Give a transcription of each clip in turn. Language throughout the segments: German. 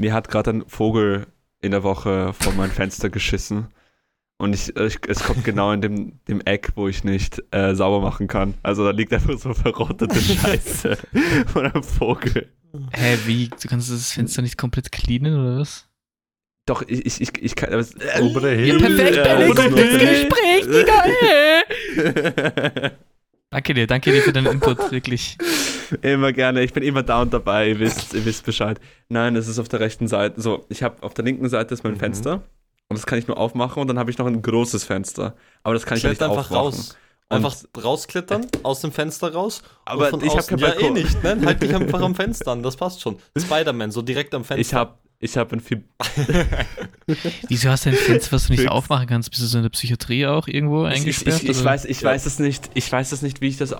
mir hat gerade ein Vogel in der Woche vor mein Fenster geschissen. Und ich, ich, es kommt genau in dem, dem Eck, wo ich nicht äh, sauber machen kann. Also da liegt einfach so verrottete Scheiße von einem Vogel. Hä, wie? Du kannst das Fenster nicht komplett cleanen oder was? Doch, ich, ich, ich, ich kann. Aber, äh, Obere Ja, Himmel. perfekt, Ja, Benny, obere gutes Himmel. Gespräch, Digga. Danke dir, danke dir für deinen Input, wirklich. Immer gerne, ich bin immer da und dabei, ihr wisst, ihr wisst Bescheid. Nein, es ist auf der rechten Seite. So, ich habe auf der linken Seite ist mein Mhm. Fenster und das kann ich nur aufmachen und dann habe ich noch ein großes Fenster. Aber das kann ich ja nicht Kletter einfach aufmachen. raus. Einfach rausklettern, aus dem Fenster raus. Aber und ich hab außen- kein Ja, eh nicht, ne? Halt dich einfach am Fenster an, das passt schon. Spider-Man, so direkt am Fenster. Ich habe ich hab ein viel. Wieso hast du ein Fenster, was du nicht aufmachen kannst? Bist du so in der Psychiatrie auch irgendwo Ich, ich, eingesperrt? ich, ich, oder? weiß, ich Ja. weiß es nicht, ich weiß es nicht, wie ich das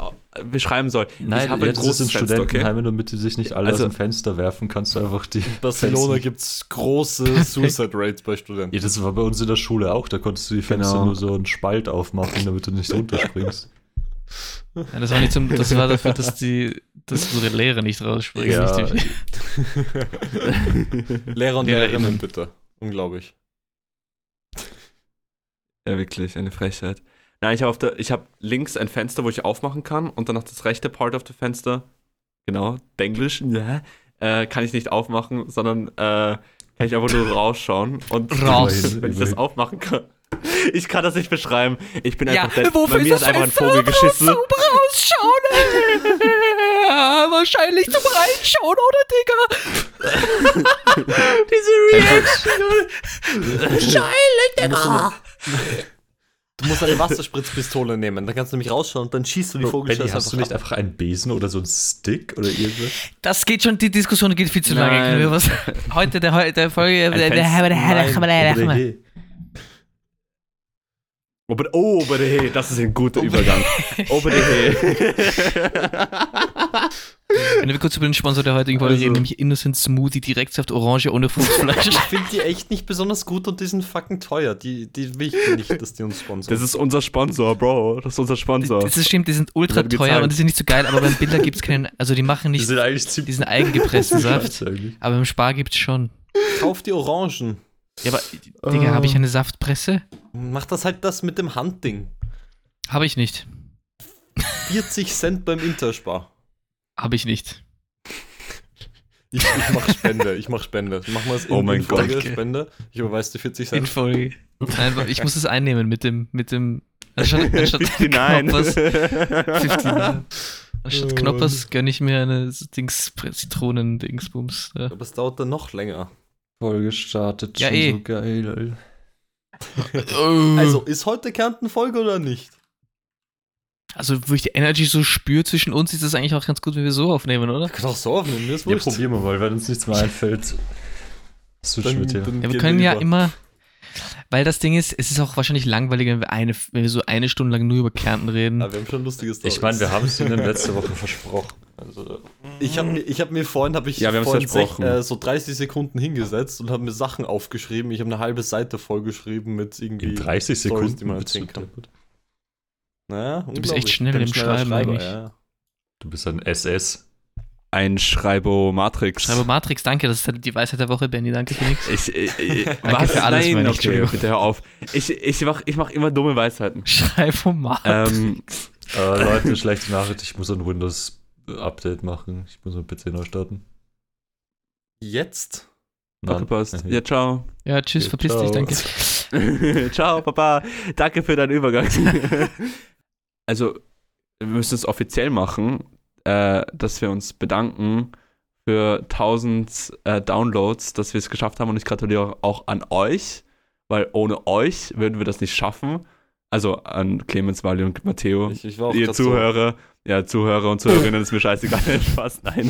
beschreiben soll. Nein, ich habe ja, ein großes Fenster, okay? Studentenheimen, damit die sich nicht alle Also- aus dem Fenster werfen, kannst du einfach die. In Barcelona gibt es große Suicide Rates bei Studenten. Ja, das war bei uns in der Schule auch, da konntest du die Fenster Genau. nur so einen Spalt aufmachen, damit du nicht runterspringst. Ja, das war nicht zum, das war dafür, dass die, dass unsere Lehrer nicht rausspringen. Ja. Nicht Lehrer und Lehrerinnen. Bitte. Unglaublich. Ja, wirklich, eine Frechheit. Nein, ich habe der, ich habe links ein Fenster, wo ich aufmachen kann und dann noch das rechte Part of the Fenster, genau, Denglisch, ja, äh, kann ich nicht aufmachen, sondern äh, kann ich einfach nur rausschauen und Raus. wenn ich das aufmachen kann. Ich kann das nicht beschreiben. Ich bin Ja, einfach der, wofür bei mir ist das einfach ein? Vogel geschissen. rausschauen! Wahrscheinlich zum Reinschauen, oder, Digga? Diese Reaction! Musst, eine, du musst eine Wasserspritzpistole nehmen, dann kannst du nämlich rausschauen und dann schießt du die Benny, Vogelscheiße hast du nicht einfach einen Besen oder so einen Stick oder irgendwas? Das geht schon, die Diskussion geht viel zu lange. Nein. Wir was? Heute, der, der Folge. Ein Der, der, Fenster- der, der, der, der, Ober, oh, Oberdehe, das ist ein guter Übergang. Oberdehe. Wenn wir kurz über den Sponsor der heutigen Folge Also- reden, nämlich Innocent Smoothie, Direktsaft Orange ohne Fruchtfleisch. Ich finde die echt nicht besonders gut und die sind fucking teuer. Die, die will ich nicht, dass die uns sponsern. Das ist unser Sponsor, Bro. Das ist unser Sponsor. Das ist stimmt, die sind ultra teuer und die sind nicht so geil, aber beim Biller gibt es keinen, also die machen Die nicht sind eigentlich ziemlich diesen eigengepressten Saft, aber im Spar gibt es schon. Kauf die Orangen. Ja, aber, Digga, habe ich eine Saftpresse? Mach das halt das mit dem Handding. Habe ich nicht. 40 Cent beim Interspar. Habe ich nicht. Ich, ich mach Spende, ich mach Spende. Mach mal das in Oh mein in Folge, Gott. Spende. Ich überweise dir 40 In Cent. Folge. Nein, ich muss es einnehmen mit dem, mit dem, anstatt, anstatt 59. Knoppers, 59. Anstatt Oh Knoppers gönne ich mir eine Dings, Zitronen-Dingsbums. Ja. Aber es dauert dann noch länger. Voll gestartet, Ja, schon eh. so geil. Also, ist heute Kärnten-Folge oder nicht? Also, wo ich die Energy so spüre zwischen uns, ist das eigentlich auch ganz gut, wenn wir so aufnehmen, oder? Kann auch so aufnehmen, mir ist Ja, probieren wir mal, wenn uns nichts mehr einfällt. Switchen Dann- mit dir. Ja, wir können ja über. immer, weil das Ding ist, es ist auch wahrscheinlich langweiliger, wenn wir, eine, wenn wir so eine Stunde lang nur über Kärnten reden. Ja, wir haben schon lustiges Ich meine, wir haben es ihnen letzte Woche versprochen. Also, Ich habe mir, ich hab mir vorhin, habe ich Ja, wir vorhin versprochen. äh, so 30 Sekunden hingesetzt und habe mir Sachen aufgeschrieben. Ich habe eine halbe Seite vollgeschrieben mit irgendwie. in 30 Stories, Sekunden. die man erzählen kann. Naja, Du bist echt schnell ein schneller Schreiben ja. Du bist ein SS. Ein Schreibo-Matrix. Schreibe Matrix, danke, das ist halt die Weisheit der Woche, Benny, danke für nichts. Ich, ich, Danke für alles, Nein, meine ich, okay, bitte hör auf. Ich, ich mach, ich mach immer dumme Weisheiten. Schreibe Matrix. ähm, Äh, Leute, schlechte Nachricht, ich muss ein Windows-Update machen. Ich muss mein PC neu starten. Jetzt? Post. Nein. Ja, ciao. ja, tschüss, okay, verpiss ciao. dich, danke. ciao, Papa. Danke für deinen Übergang. also, wir müssen es offiziell machen, äh, dass wir uns bedanken für 1000 äh, Downloads, dass wir es geschafft haben und ich gratuliere auch an euch, weil ohne euch würden wir das nicht schaffen. Also an Clemens, Wally und Matteo. Ich, ich ihr grad so- Zuhörer, ja, Zuhörer und Zuhörerinnen ist mir scheißegal. Spaß, nein.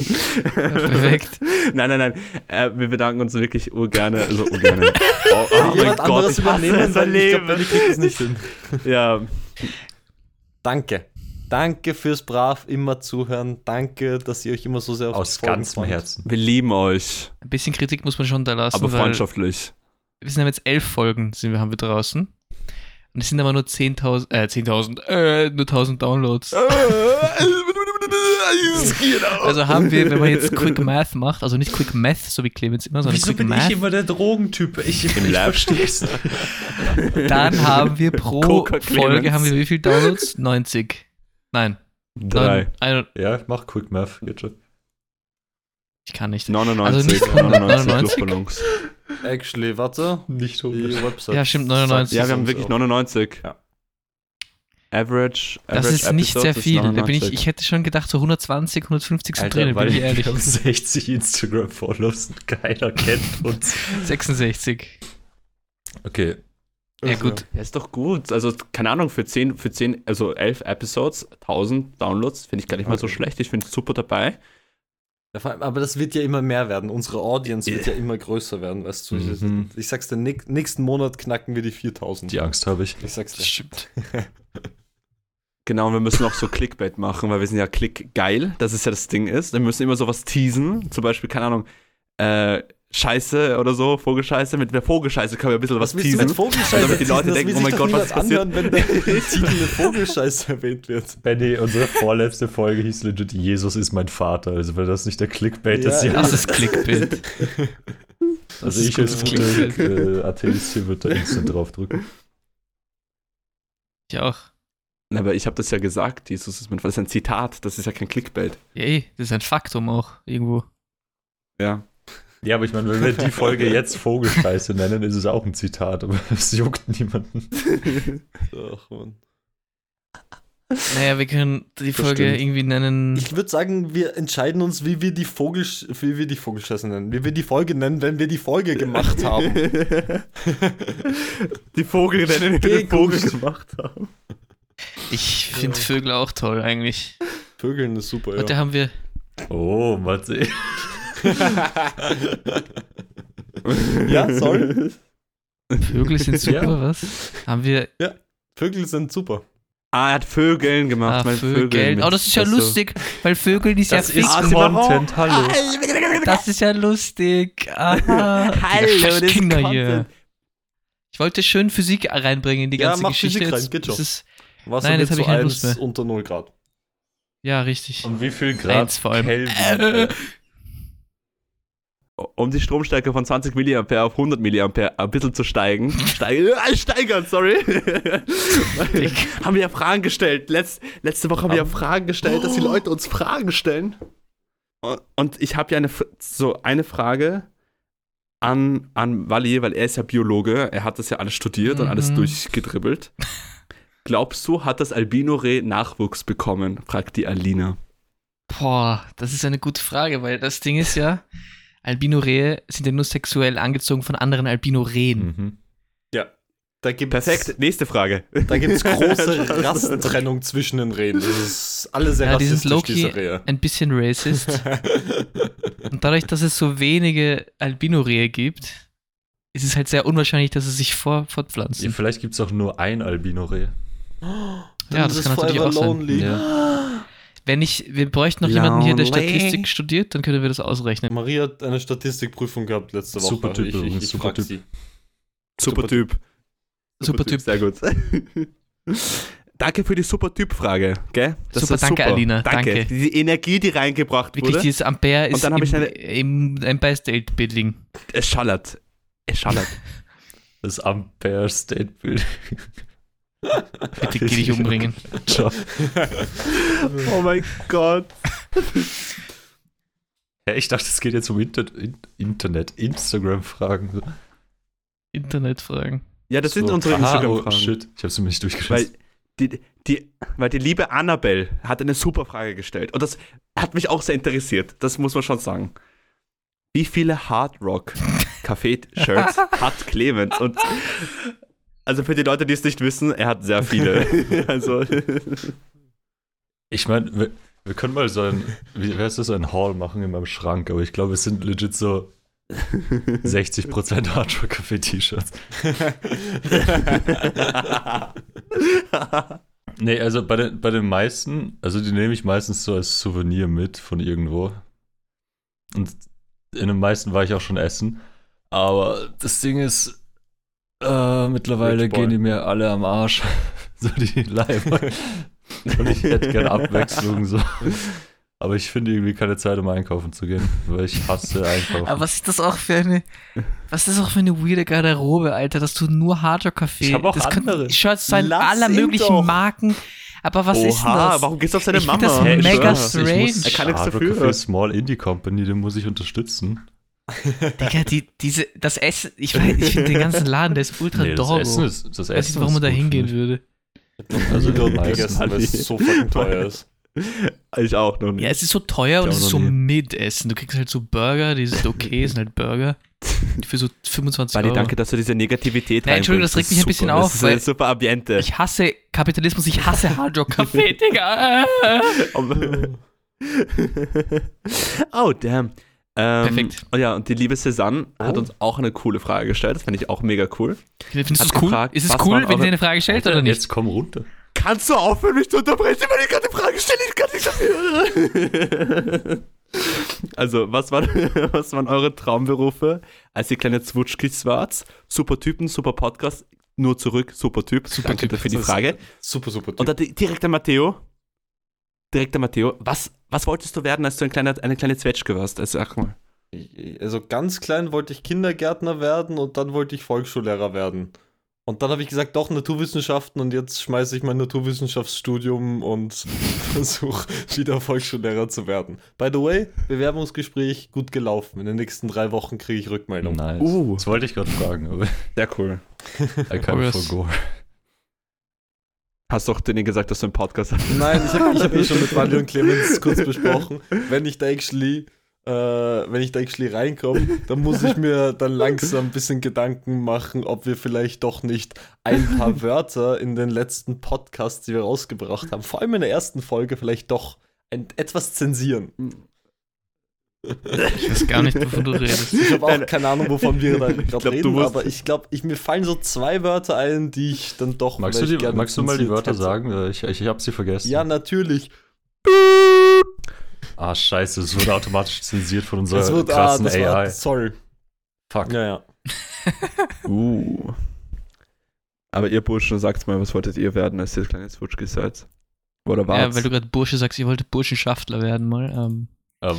Perfekt. Nein, nein, nein. Äh, wir bedanken uns wirklich urgerne. Also urgerne. Oh, oh mein Gott, ich hasse übernehmen, weil ich kriegt das nicht hin. Ja, Danke. Danke fürs brav immer zuhören. Danke, dass ihr euch immer so sehr auf Aus ganzem. Herzen. wir lieben euch, Ein bisschen Kritik muss man schon da lassen, aber weil freundschaftlich. wir sind jetzt elf Folgen, sind wir, haben wir draußen. Und es sind aber nur 10.000, äh, 10.000, äh, nur 1.000 Downloads. Genau. Also haben wir, wenn man jetzt Quick Math macht, also nicht Quick Math, so wie Clemens immer, sondern Wieso Quick bin Math, ich immer der Drogentyp? Ich, ich Lab. verstehe dann haben wir pro Folge haben wir wie viel Downloads? 90. Nein. Drei. Neun- ein- Ja, ich mach Quick Math, geht schon. Ich kann nicht. 99. Also nicht 99 99? Luftballons. Actually, warte. Nicht Die Website. Ja, stimmt, 99. Ja, wir haben wirklich uns 99. Ja. Average, Das average ist nicht sehr viel. Da bin ich, 99. ich hätte schon gedacht, so 120, 150 sind drin, bin ich wir ehrlich. haben 60 Instagram-Follows und keiner kennt uns. 66. Okay, Ja, gut. Ja, ist doch gut. Also, keine Ahnung, für 10, für 10, also 11 Episodes, 1000 Downloads, finde ich gar nicht mal so Okay. schlecht. Ich finde es super dabei. Aber das wird ja immer mehr werden. Unsere Audience wird ja immer größer werden, weißt du. Ich- Mhm. Ich sag's dir, näch- nächsten Monat knacken wir die 4000. die Angst habe ich. Ich sag's dir. Stimmt. Genau, und wir müssen auch so Clickbait machen, weil wir sind ja Click geil, das ist ja das Ding ist. Wir müssen immer sowas teasen, zum Beispiel, keine Ahnung, äh, Scheiße oder so, Vogelscheiße. Mit der Vogelscheiße können wir ein bisschen was, du teasen. mit Vogelscheiße damit die Leute? Das denken, oh mein Gott, was ist niemand anhören, wenn der Titel mit Vogelscheiße erwähnt wird. Benny, unsere vorletzte Folge hieß legit Jesus ist mein Vater. Also wäre das nicht der Clickbait des Ja, Jahres. Das ist Clickbait. Also ist ich als Clickbait. guter äh, Atheist hier würde da instant draufdrücken. Ich auch. Aber ich habe das ja gesagt, Jesus ist mein Das ist ein Zitat, das ist ja kein Clickbait. Ja, eh, das ist ein Faktum auch irgendwo. Ja. Ja, aber ich meine, wenn wir die Folge jetzt Vogelscheiße nennen, ist es auch ein Zitat, aber es juckt niemanden. Ach, Mann. Naja, wir können die Folge stimmt. irgendwie nennen. Ich würde sagen, wir entscheiden uns, wie wir die Vogel, wie wir die Vogelscheiße nennen. Wie wir die Folge nennen, wenn wir die Folge gemacht haben. die Vogel nennen, die den Geh, Vogel gemacht haben. Ich finde Vögel auch toll eigentlich. Vögeln ist super, Heute ja. haben wir. Oh, Matze. Ja, sorry. Vögel sind super, Ja. was? Haben wir. Vögel sind super. Ah, er hat Vögeln gemacht. Ah, mein Vögel. mit- Oh, das ist ja so- lustig, weil Vögel, die ist ja Das ist fix. Ah, Content, hallo. Das ist ja lustig. Aha. Hallo, das ist Kinder hier. Content. Ich wollte schön Physik reinbringen in die Ja, ganze mach Geschichte. Physik rein, geht das schon. ist, Wasser Nein, jetzt hab zu ich keine Lust 1 mehr. unter 0 Grad. ja, richtig. Und wie viel Grad Eins vor allem. Kelvin? Um die Stromstärke von 20 mA auf 100 mA ein bisschen zu steigen. Steigen, äh, steigern, sorry. haben wir ja Fragen gestellt. Letz, letzte Woche haben wir ja Fragen gestellt, dass die Leute uns Fragen stellen. Und- Und ich habe ja eine, so eine Frage an, an Wally, weil er ist ja Biologe. Er hat das ja alles studiert und alles Mhm. durchgedribbelt. Glaubst du, hat das Albino-Reh Nachwuchs bekommen? fragt die Alina. Boah, das ist eine gute Frage, weil das Ding ist ja, Albino-Rehe sind ja nur sexuell angezogen von anderen Albino-Rehen. Mhm. Da gibt's, Perfekt, nächste Frage. Da gibt es große Rassentrennung zwischen den Rehen. Das ist alle sehr Ja, rassistisch, diese low-key Rehe. ein bisschen racist. Und dadurch, dass es so wenige Albino-Rehe gibt, ist es halt sehr unwahrscheinlich, dass sie sich vor, Ja, fortpflanzen. vielleicht gibt es auch nur ein Albino-Reh. Ja, das ist kann natürlich auch sein. lonely. Wenn ich, wir bräuchten noch jemanden hier, der. Statistik studiert, dann können wir das ausrechnen. Maria hat eine Statistikprüfung gehabt letzte Woche. Super Typ ich, ich, übrigens, ich super Typ. sie. Super Typ. Super Typ. Sehr gut. danke für die super Typ-Frage, gell? Super, danke, Alina, danke. Die Energie, die reingebracht Wirklich, wurde, dieses Ampere Und ist dann hab im, ich eine- im Empire State Building. es schallert. Es schallert. Das Ampere State Building. Bitte geh dich umbringen. Ciao. oh mein Gott. Ja, ich dachte, es geht jetzt um Inter in Internet, Instagram-Fragen. Internetfragen. Ja, das sind So. unsere Aha, Oh, Instagram-Fragen. shit, ich habe sie mir nicht weil, durchgelesen. die, die, weil die liebe Annabelle hat eine super Frage gestellt. Und das hat mich auch sehr interessiert. Das muss man schon sagen. Wie viele Hard Rock Café-Shirts hat Clemens? Und also für die Leute, die es nicht wissen, er hat sehr viele. also Ich meine, wir, wir können mal so ein, wie heißt das, so ein Haul machen in meinem Schrank, aber ich glaube, es sind legit so 60% Hardrock Café T-Shirts. Nee, also bei den, bei den meisten, also die nehme ich meistens so als Souvenir mit von irgendwo. Und in den meisten war ich auch schon essen. Aber das Ding ist, äh, mittlerweile Rich Boy. gehen die mir alle am Arsch. so die Leiber. Und ich hätte gerne Abwechslung. So. aber ich finde irgendwie keine Zeit, um einkaufen zu gehen, weil ich hasse einkaufen. Aber was ist das auch für eine, was ist das auch für eine weirde Garderobe, Alter, dass du nur Hardrock-Café, Ich hab auch das andere. Shirts sein, aller möglichen. Marken, aber was ist denn Oha, das? warum gehst du auf seine Ich Mama? das ich mega strange. Ich muss, Er kann nichts dafür. Small Indie Company, den muss ich unterstützen. Digga, die, diese, das Essen, ich, weiß- ich finde den ganzen Laden, der ist ultra Nee, das. Essen ist, das ich Essen weiß nicht, warum man da hingehen würde. Also dort gegessen, weil es so fucking teuer ist. Ich auch noch nicht. Ja, es ist so teuer Ich und es ist so nie. Mid-Essen. Du kriegst halt so Burger, die sind okay, sind halt Burger. Für so 25 Wally, Euro. danke, dass du diese Negativität Ja, Entschuldigung, das reinbringst. regt mich ein bisschen auf, Das ist ein super Ambiente. Ich hasse Kapitalismus, ich hasse Hardrock-Café, Digga. oh, damn. Ähm, Perfekt. Oh ja, und die liebe Cézanne hat Oh. uns auch eine coole Frage gestellt. Das finde ich auch mega cool. Findest du Hat es cool? gefragt, ist es was cool, wenn sie eine Frage stellt oder nicht? Jetzt komm runter. Kannst du aufhören, mich zu unterbrechen, wenn ich gerade eine Frage stelle? Ich kann nicht dafür. also, was waren, was waren eure Traumberufe, als ihr kleine Zwutschkis wart? Super Typen, super Podcast. Nur zurück, super Typ. Super Danke Typ. für die Frage. Super, super. Und dann di- direkt der Matteo. Direkt der Matteo. Was, was wolltest du werden, als du ein kleiner, eine kleine Zwetschge warst? Also, sag mal. Also ganz klein wollte ich Kindergärtner werden und dann wollte ich Volksschullehrer werden. Und dann habe ich gesagt, doch Naturwissenschaften und jetzt schmeiße ich mein Naturwissenschaftsstudium und versuche wieder Volksschullehrer zu werden. By the way, Bewerbungsgespräch gut gelaufen. In den nächsten drei Wochen kriege ich Rückmeldung. Nice. Uh. Das wollte ich gerade fragen, aber Sehr cool. I can't Progress. forgo. Hast doch denen gesagt, dass du einen Podcast hast. Nein, ich habe ich hab eh schon mit Wally und Clemens kurz besprochen, wenn ich da actually, äh, wenn ich da actually reinkomme, dann muss ich mir dann langsam ein bisschen Gedanken machen, ob wir vielleicht doch nicht ein paar Wörter in den letzten Podcasts, die wir rausgebracht haben, vor allem in der ersten Folge, vielleicht doch ein, etwas zensieren. Ich weiß gar nicht, wovon du redest. Ich habe auch Nein. keine Ahnung, wovon wir da gerade reden, musst- aber ich glaube, ich, mir fallen so zwei Wörter ein, die ich dann doch Magst du, die, magst du mal die Wörter hätte. sagen? Äh, Ich, ich, ich habe sie vergessen. Ja, natürlich. Ah, scheiße, es wurde automatisch zensiert von unserer Das wird, ah, krassen das AI. war, sorry. Fuck. Ja, ja. Uh. Aber ihr Burschen, sagt mal, was wolltet ihr werden, als ihr kleine Zwutschkis seid? Oder war's? Ja, weil du gerade Bursche sagst, ich wollte Burschenschaftler werden mal. Ähm, Ähm,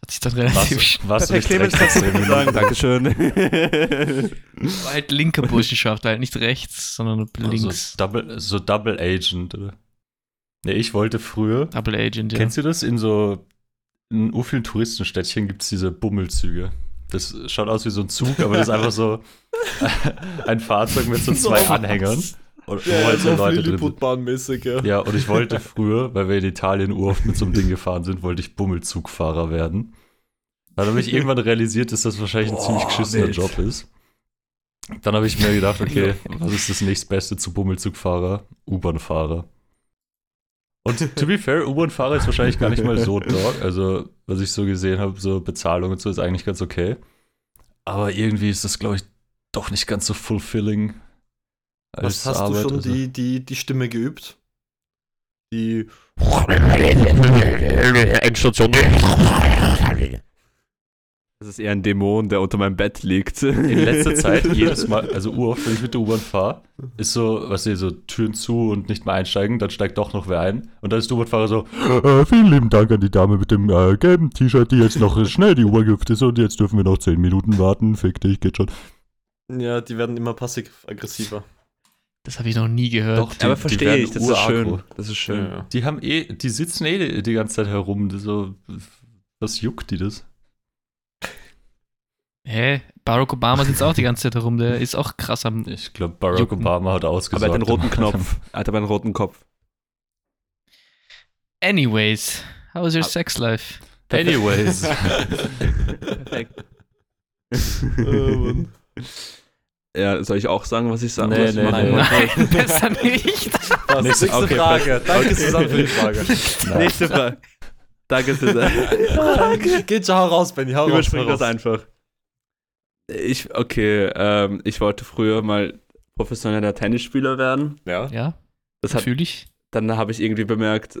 hat sich dann relativ warst du nicht Clemens, kannst du sagen. Dankeschön. war halt linker Burschenschaftler, halt nicht rechts, sondern links. So Double, so Double Agent, oder? Nee, ich wollte früher. Double Agent, ja. Kennst du das? In so in so vielen Touristenstädtchen gibt es diese Bummelzüge. Das schaut aus wie so ein Zug, aber das ist einfach so ein Fahrzeug mit so zwei So. Anhängern. Und Ja, halt so Leute drin. Lilliputbahn-mäßig, ja. Ja, und ich wollte früher, weil wir in Italien uroft mit so einem Ding gefahren sind, wollte ich Bummelzugfahrer werden. Dann habe ich irgendwann realisiert, dass das wahrscheinlich ein Boah, ziemlich geschissener wild. Job ist. Dann habe ich mir gedacht, okay, was ist das nächstbeste zu Bummelzugfahrer? U-Bahn-Fahrer. Und to be fair, U-Bahn-Fahrer ist wahrscheinlich gar nicht mal so dog. Also, was ich so gesehen habe, so Bezahlung und so ist eigentlich ganz okay. Aber irgendwie ist das, glaube ich, doch nicht ganz so fulfilling. Was hast Arbeit. du schon Also- die, die, die Stimme geübt? Die. Endstation. Das ist eher ein Dämon, der unter meinem Bett liegt. in letzter Zeit jedes Mal, also uroft, wenn ich mit der U-Bahn fahre, ist so, was ihr so Türen zu und nicht mehr einsteigen, dann steigt doch noch wer ein. Und dann ist der U-Bahn-Fahrer so, äh, vielen lieben Dank an die Dame mit dem äh, gelben T-Shirt, die jetzt noch schnell die U-Bahn gehüpft ist und jetzt dürfen wir noch 10 Minuten warten. Fick dich, geht schon. Ja, die werden immer passiv-aggressiver. Das habe ich noch nie gehört. Doch, die- Aber verstehe ich, das ist schön. Das ist schön. Ja. Die haben eh, die sitzen eh die, die ganze Zeit herum. So, was juckt die das? Hä? Barack Obama sitzt auch die ganze Zeit herum, der ist auch krass am. Ich glaube, Barack Jucken. Obama hat Aber ausgesorgt. er hat den roten Knopf. Er hat aber einen roten Kopf. Anyways, how was your Ah. sex life? Anyways. Perfekt. Oh, Mann. Ja, soll ich auch sagen, was ich sagen Nee, muss? nee, nee. mal. Nein, besser nicht. Was? Nächste- Nächste okay, Frage. Danke, Susanne, für die Frage. Nächste Frage. Danke, Susanne. Geht schon, hau raus, Benny. Hau raus. Überspring hau das raus. einfach. Ich, okay, ähm, ich wollte früher mal professioneller Tennisspieler werden. Ja. Ja, Das hat, fühle ich. dann habe ich irgendwie bemerkt, äh,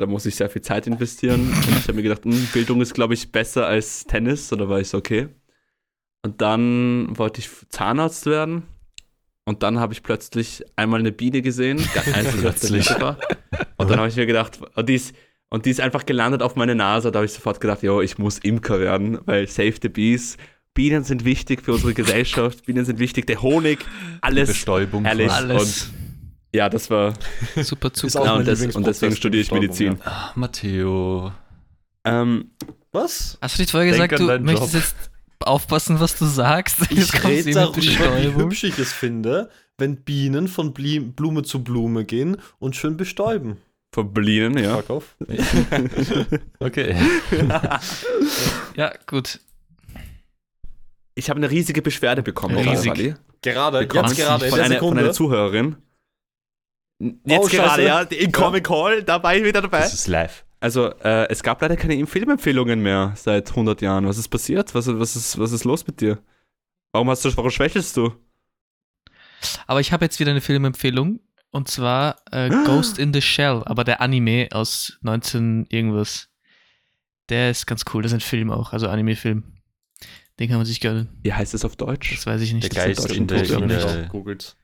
da muss ich sehr viel Zeit investieren. Und ich habe mir gedacht, hm, Bildung ist, glaube ich, besser als Tennis. Oder war ich so, okay. Und dann wollte ich Zahnarzt werden. Und dann habe ich plötzlich einmal eine Biene gesehen, der Plötzlich. War. Und dann habe ich mir gedacht, und die ist, Und die ist einfach gelandet auf meine Nase. Da habe ich sofort gedacht, jo, ich muss Imker werden, weil Save the Bees. Bienen sind wichtig für unsere Gesellschaft. Bienen sind wichtig. Der Honig, alles Bestäubung. herrlich. Alles. Ja, das war. Super Zucker. auch Ja, und, das, und deswegen der studiere ich Medizin. Ah, Matteo. Ähm, Was? Hast du nicht vorher Denk gesagt, an du möchtest Job. jetzt aufpassen, was du sagst? Jetzt Ich rede darüber, wie hübsch ich es finde, wenn Bienen von Blume zu Blume gehen und schön bestäuben. verblieben, ja. Fuck off. Okay. Ja, gut. Ich habe eine riesige Beschwerde bekommen, Riesig. Gerade, Bekommen jetzt gerade, von, einer, von einer Zuhörerin. Jetzt Oh, gerade, Scheiße. ja. In Comic Call, da war ich wieder dabei. Das ist live. Also, äh, es gab leider keine Filmempfehlungen mehr seit 100 Jahren. Was ist passiert? Was, was, ist, was ist los mit dir? Warum hast du, warum schwächelst du? Aber ich habe jetzt wieder eine Filmempfehlung. Und zwar äh, Ghost in the Shell, aber der Anime aus 19 irgendwas. Der ist ganz cool. Das ist ein Film auch, also Anime-Film. Den kann man sich gönnen. Wie heißt es auf Deutsch? Das weiß ich nicht. Der Das ist Geist Deutsch in in der- nicht. Googelt.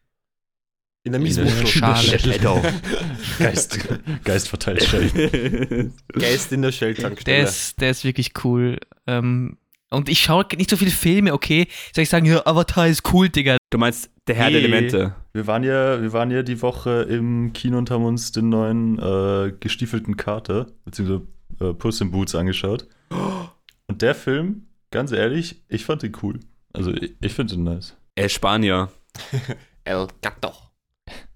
In der In der Miesmuschel. Schale. Shadow. Geist, Geist verteilt Schellen. Geist in der Der Shell-Tankstelle. ist, der ist wirklich cool. Ähm, und ich schaue nicht so viele Filme, okay? Soll ich sagen, ja, Avatar ist cool, Digga. Du meinst der Herr der Nee. Elemente. Wir waren ja, wir waren ja die Woche im Kino und haben uns den neuen äh, gestiefelten Kater, beziehungsweise äh, Puss in Boots angeschaut. Und der Film, ganz ehrlich, ich fand ihn cool. Also ich, ich finde ihn nice. Ist Spanier. El Gato.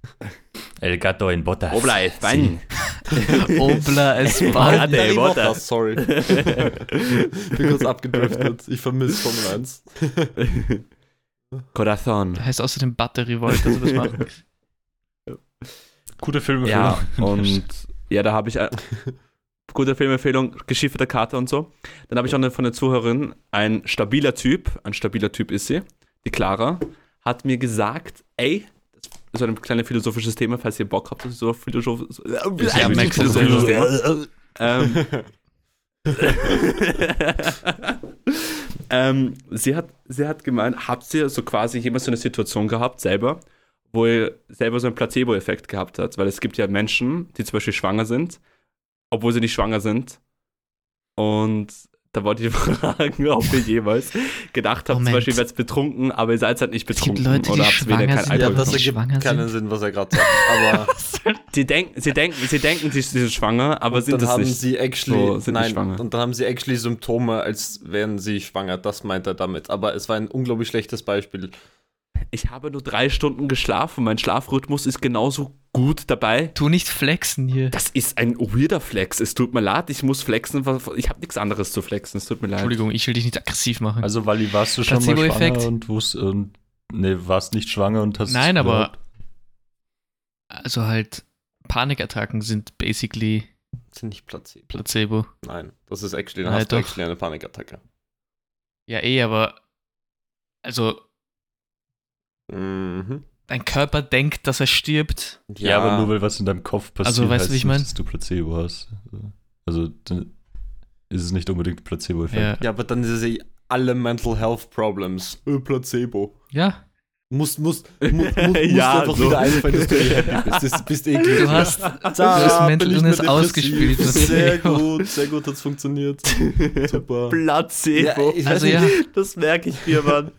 El gato en botas. Obla España. Obla Espada. der Harry Potter. Potter, sorry. Bin kurz abgedriftet. Ich vermisse Formel 1. Corazon. Heißt außerdem Battery Volt, also das macht nichts. Gute Filme. Ja, und ja, da habe ich äh, gute Filmempfehlung, geschifferte Karte und so. Dann habe ich auch eine, von der Zuhörerin, ein stabiler Typ, ein stabiler Typ ist sie, die Clara, hat mir gesagt, ey, so ein kleines philosophisches Thema, falls ihr Bock habt, so philosoph so, Ja, ein Max, philosophisches du- Thema. Ähm, ähm, sie, hat, sie hat gemeint, habt ihr so quasi jemals so eine Situation gehabt, selber, wo ihr selber so einen Placebo-Effekt gehabt habt? Weil es gibt ja Menschen, die zum Beispiel schwanger sind, obwohl sie nicht schwanger sind. Und da wollte ich fragen, ob ihr jemals gedacht habt, zum. Beispiel, ihr werdet betrunken, aber ihr seid halt nicht Es gibt betrunken Leute, die oder habt weder schwanger kein sind, Ja, Alkohol. aber das ergibt schwanger keinen sind. Sinn, was er gerade sagt. Aber Sie denken, sie denken, sie denken, sie sie sind schwanger, aber und sind dann es haben nicht. sie actually, So, sind nein, schwanger. und dann haben sie actually Symptome, als wären sie schwanger. Das meint er damit. Aber es war ein unglaublich schlechtes Beispiel. Ich habe nur drei Stunden geschlafen. Mein Schlafrhythmus ist genauso gut dabei. Tu nicht flexen hier. Das ist ein weirder Flex. Es tut mir leid, ich muss flexen. Ich habe nichts anderes zu flexen. Es tut mir leid. Entschuldigung, ich will dich nicht aggressiv machen. Also, Wally, warst du schon mal schwanger und wusst, und, nee, warst nicht schwanger und hast Nein, aber also halt Panikattacken sind basically Das sind nicht Placebo. Placebo. Nein, das ist actually, dann Nein, hast du actually eine Panikattacke. Ja, eh, aber also Mhm. dein Körper denkt, dass er stirbt. Ja, aber nur weil was in deinem Kopf passiert, Also, weißt du, heißt wie ich mein? dass du Placebo hast. Also, dann ist es nicht unbedingt Placebo-Effekt. Ja. Ja, aber dann ist es eh alle Mental Health Problems. Äh, Placebo. ja. Muss, muss, mu, mu, musst Ja, einfach so. wieder einfallen, dass du eh happy bist. Das bist eh glücklich. Du hast, Da du Mental Illness ausgespielt. Sehr gut, sehr gut hat's funktioniert. Super. Placebo. Ja, Also ja, Das merke ich mir, Mann.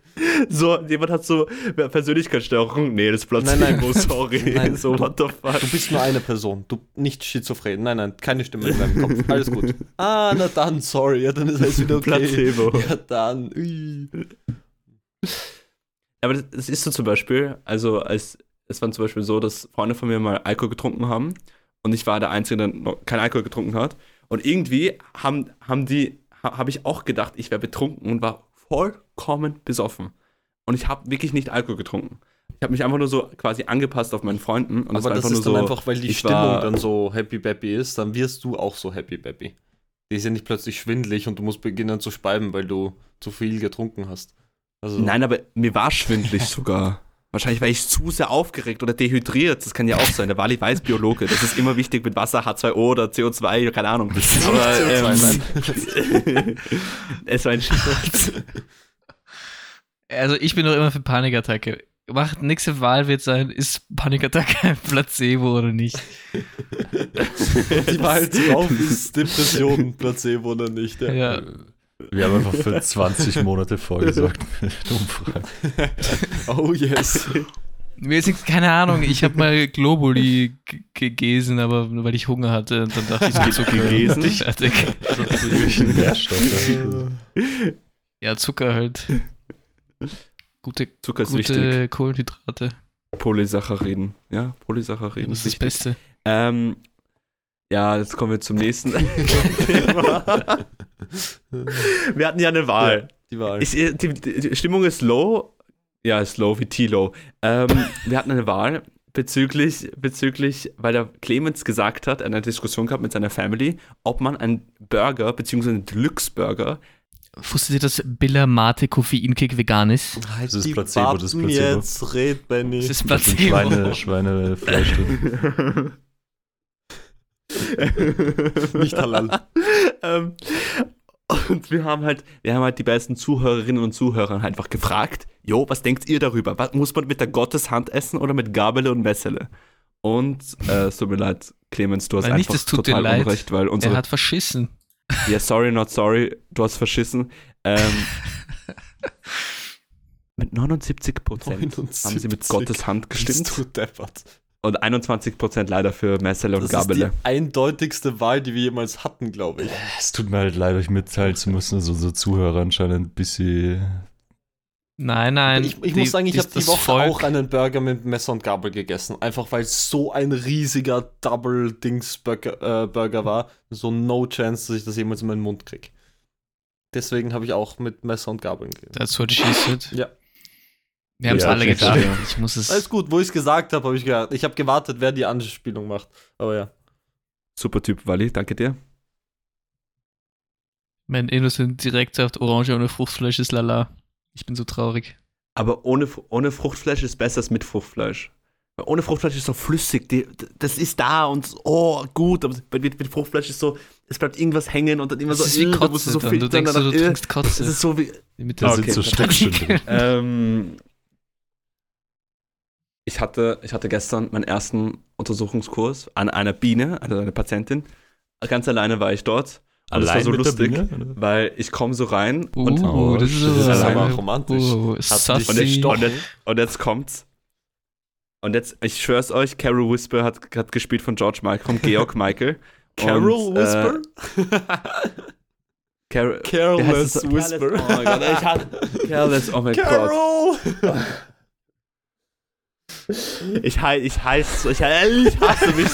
So, jemand hat so Persönlichkeitsstörung. Nee, das ist Placebo, Nein, nein. sorry. Nein, so, what the fuck. Du bist nur eine Person, du nicht schizophren. Nein, nein, keine Stimme in deinem Kopf. Alles gut. Ah, na dann, sorry. Ja, dann ist alles wieder okay. Placebo. Ja, dann. Ui. Aber das, ist so zum Beispiel, also als, es war zum Beispiel so, dass Freunde von mir mal Alkohol getrunken haben und ich war der Einzige, der noch keinen Alkohol getrunken hat. Und irgendwie haben, haben die, ha, habe ich auch gedacht, ich wäre betrunken und war vollkommen besoffen. Und ich habe wirklich nicht Alkohol getrunken. Ich habe mich einfach nur so quasi angepasst auf meinen Freunden. Und Aber das einfach ist nur dann so, einfach, weil die Stimmung dann so happy bappy ist, dann wirst du auch so happy bappy. Die ist ja nicht plötzlich schwindlig und du musst beginnen zu speiben, weil du zu viel getrunken hast. Also, Nein, aber mir war schwindlig sogar. Wahrscheinlich war ich zu sehr aufgeregt oder dehydriert. Das kann ja auch sein. Der Wally weiß Biologe. Das ist immer wichtig mit Wasser, H2O oder CO2, keine Ahnung. Aber CO2, ähm, es war ein Scherz. Also ich bin doch immer für Panikattacke. macht, nächste Wahl wird sein, ist Panikattacke ein Placebo oder nicht? Die Wahl drauf ist Depression, Placebo oder nicht. Ja. Ja. Wir haben einfach für 20 Monate vorgesorgt mit Umfragen. Oh yes. Mir ist nichts- keine Ahnung, ich habe mal Globuli gegessen, aber nur weil ich Hunger hatte und dann dachte ich, so Zucker. Gegessen? Fertig. Nährstoffe. Ja, Zucker halt. Gute, Zucker ist wichtig. gute Kohlenhydrate. Polysacchariden. Ja, Polysacchariden Das ist das wichtig. Beste. Ähm, ja, jetzt kommen wir zum nächsten Thema. wir hatten ja eine Wahl. Die Wahl. Ich, die, die Stimmung ist low. Ja, ist low wie T-Low. Ähm, wir hatten eine Wahl bezüglich, bezüglich, weil der Clemens gesagt hat, eine Diskussion gehabt mit seiner Family, ob man einen Burger, beziehungsweise einen Deluxe-Burger, Wusstet ihr, dass Billa Mate Koffeinkick vegan ist? Halt Das ist Placebo, das ist Placebo. Jetzt red, Benny. Das ist Placebo. Schweine, Schweinefleisch drin. Nicht halal. ähm, und wir haben halt, wir haben halt die besten Zuhörerinnen und Zuhörer einfach gefragt, jo, was denkt ihr darüber? Was, muss man mit der Gotteshand essen oder mit Gabele und Messele? Und äh, es tut mir leid, Clemens, du hast Nein, nicht, einfach total leid. unrecht, weil Er unsere, hat verschissen. Ja, sorry, not sorry, du hast verschissen. Ähm, mit 79 Prozent haben sie mit 79. Gottes Hand Bist gestimmt du deppert. und 21 Prozent leider für Messele und Das ist die Gabele. eindeutigste Wahl, die wir jemals hatten, glaube ich. Es tut mir halt leid, euch mitteilen zu müssen, dass unsere Zuhörer anscheinend ein bisschen. Nein, nein. ich ich die- muss sagen, ich habe die Woche Volk- auch einen Burger mit Messer und Gabel gegessen. Einfach weil es so ein riesiger Double-Dings-Burger äh, Burger war. So no chance, dass ich das jemals in meinen Mund krieg. Deswegen habe ich auch mit Messer und Gabeln gegessen. That's what she said. Ja. Wir haben es Ja, alle gedacht. verstehe. Ich muss es. Alles gut, wo ich es gesagt habe, habe ich gedacht. Ich habe gewartet, wer die Anspielung macht. Aber ja. Super Typ, Wally, danke dir. Mein Innocent Direktsaft Orange ohne Fruchtfleisch ist lala. Ich bin so traurig. Aber ohne, ohne Fruchtfleisch ist besser als mit Fruchtfleisch. Weil ohne Fruchtfleisch ist so flüssig, die, das ist da und oh, gut, aber mit, mit Fruchtfleisch ist so, es bleibt irgendwas hängen und dann immer Das so, ist wie äh, da musst Kotze. du so dann. Du denkst, danach, du äh, trinkst das Kotze. ist so wie, Mit der Okay. sind so ähm, ich hatte, ich hatte gestern meinen ersten Untersuchungskurs an einer Biene, also einer Patientin. Ganz alleine war ich dort. Und es war Allein so mit der lustig, weil ich komme so rein Uh, und, Oh, das ist das ist aber, romantisch. Uh, Und gestochen? und jetzt kommt's. Und jetzt, ich schwör's euch, Carol Whisper hat, hat gespielt von George Michael, von Georg Michael. Carol Und, äh, Whisper? Carol, Careless Whisper. Whisper. Oh mein Gott, ich hatte, Careless, oh mein Gott. Ich, hei- ich heiß, ich, hei- ich hasse mich.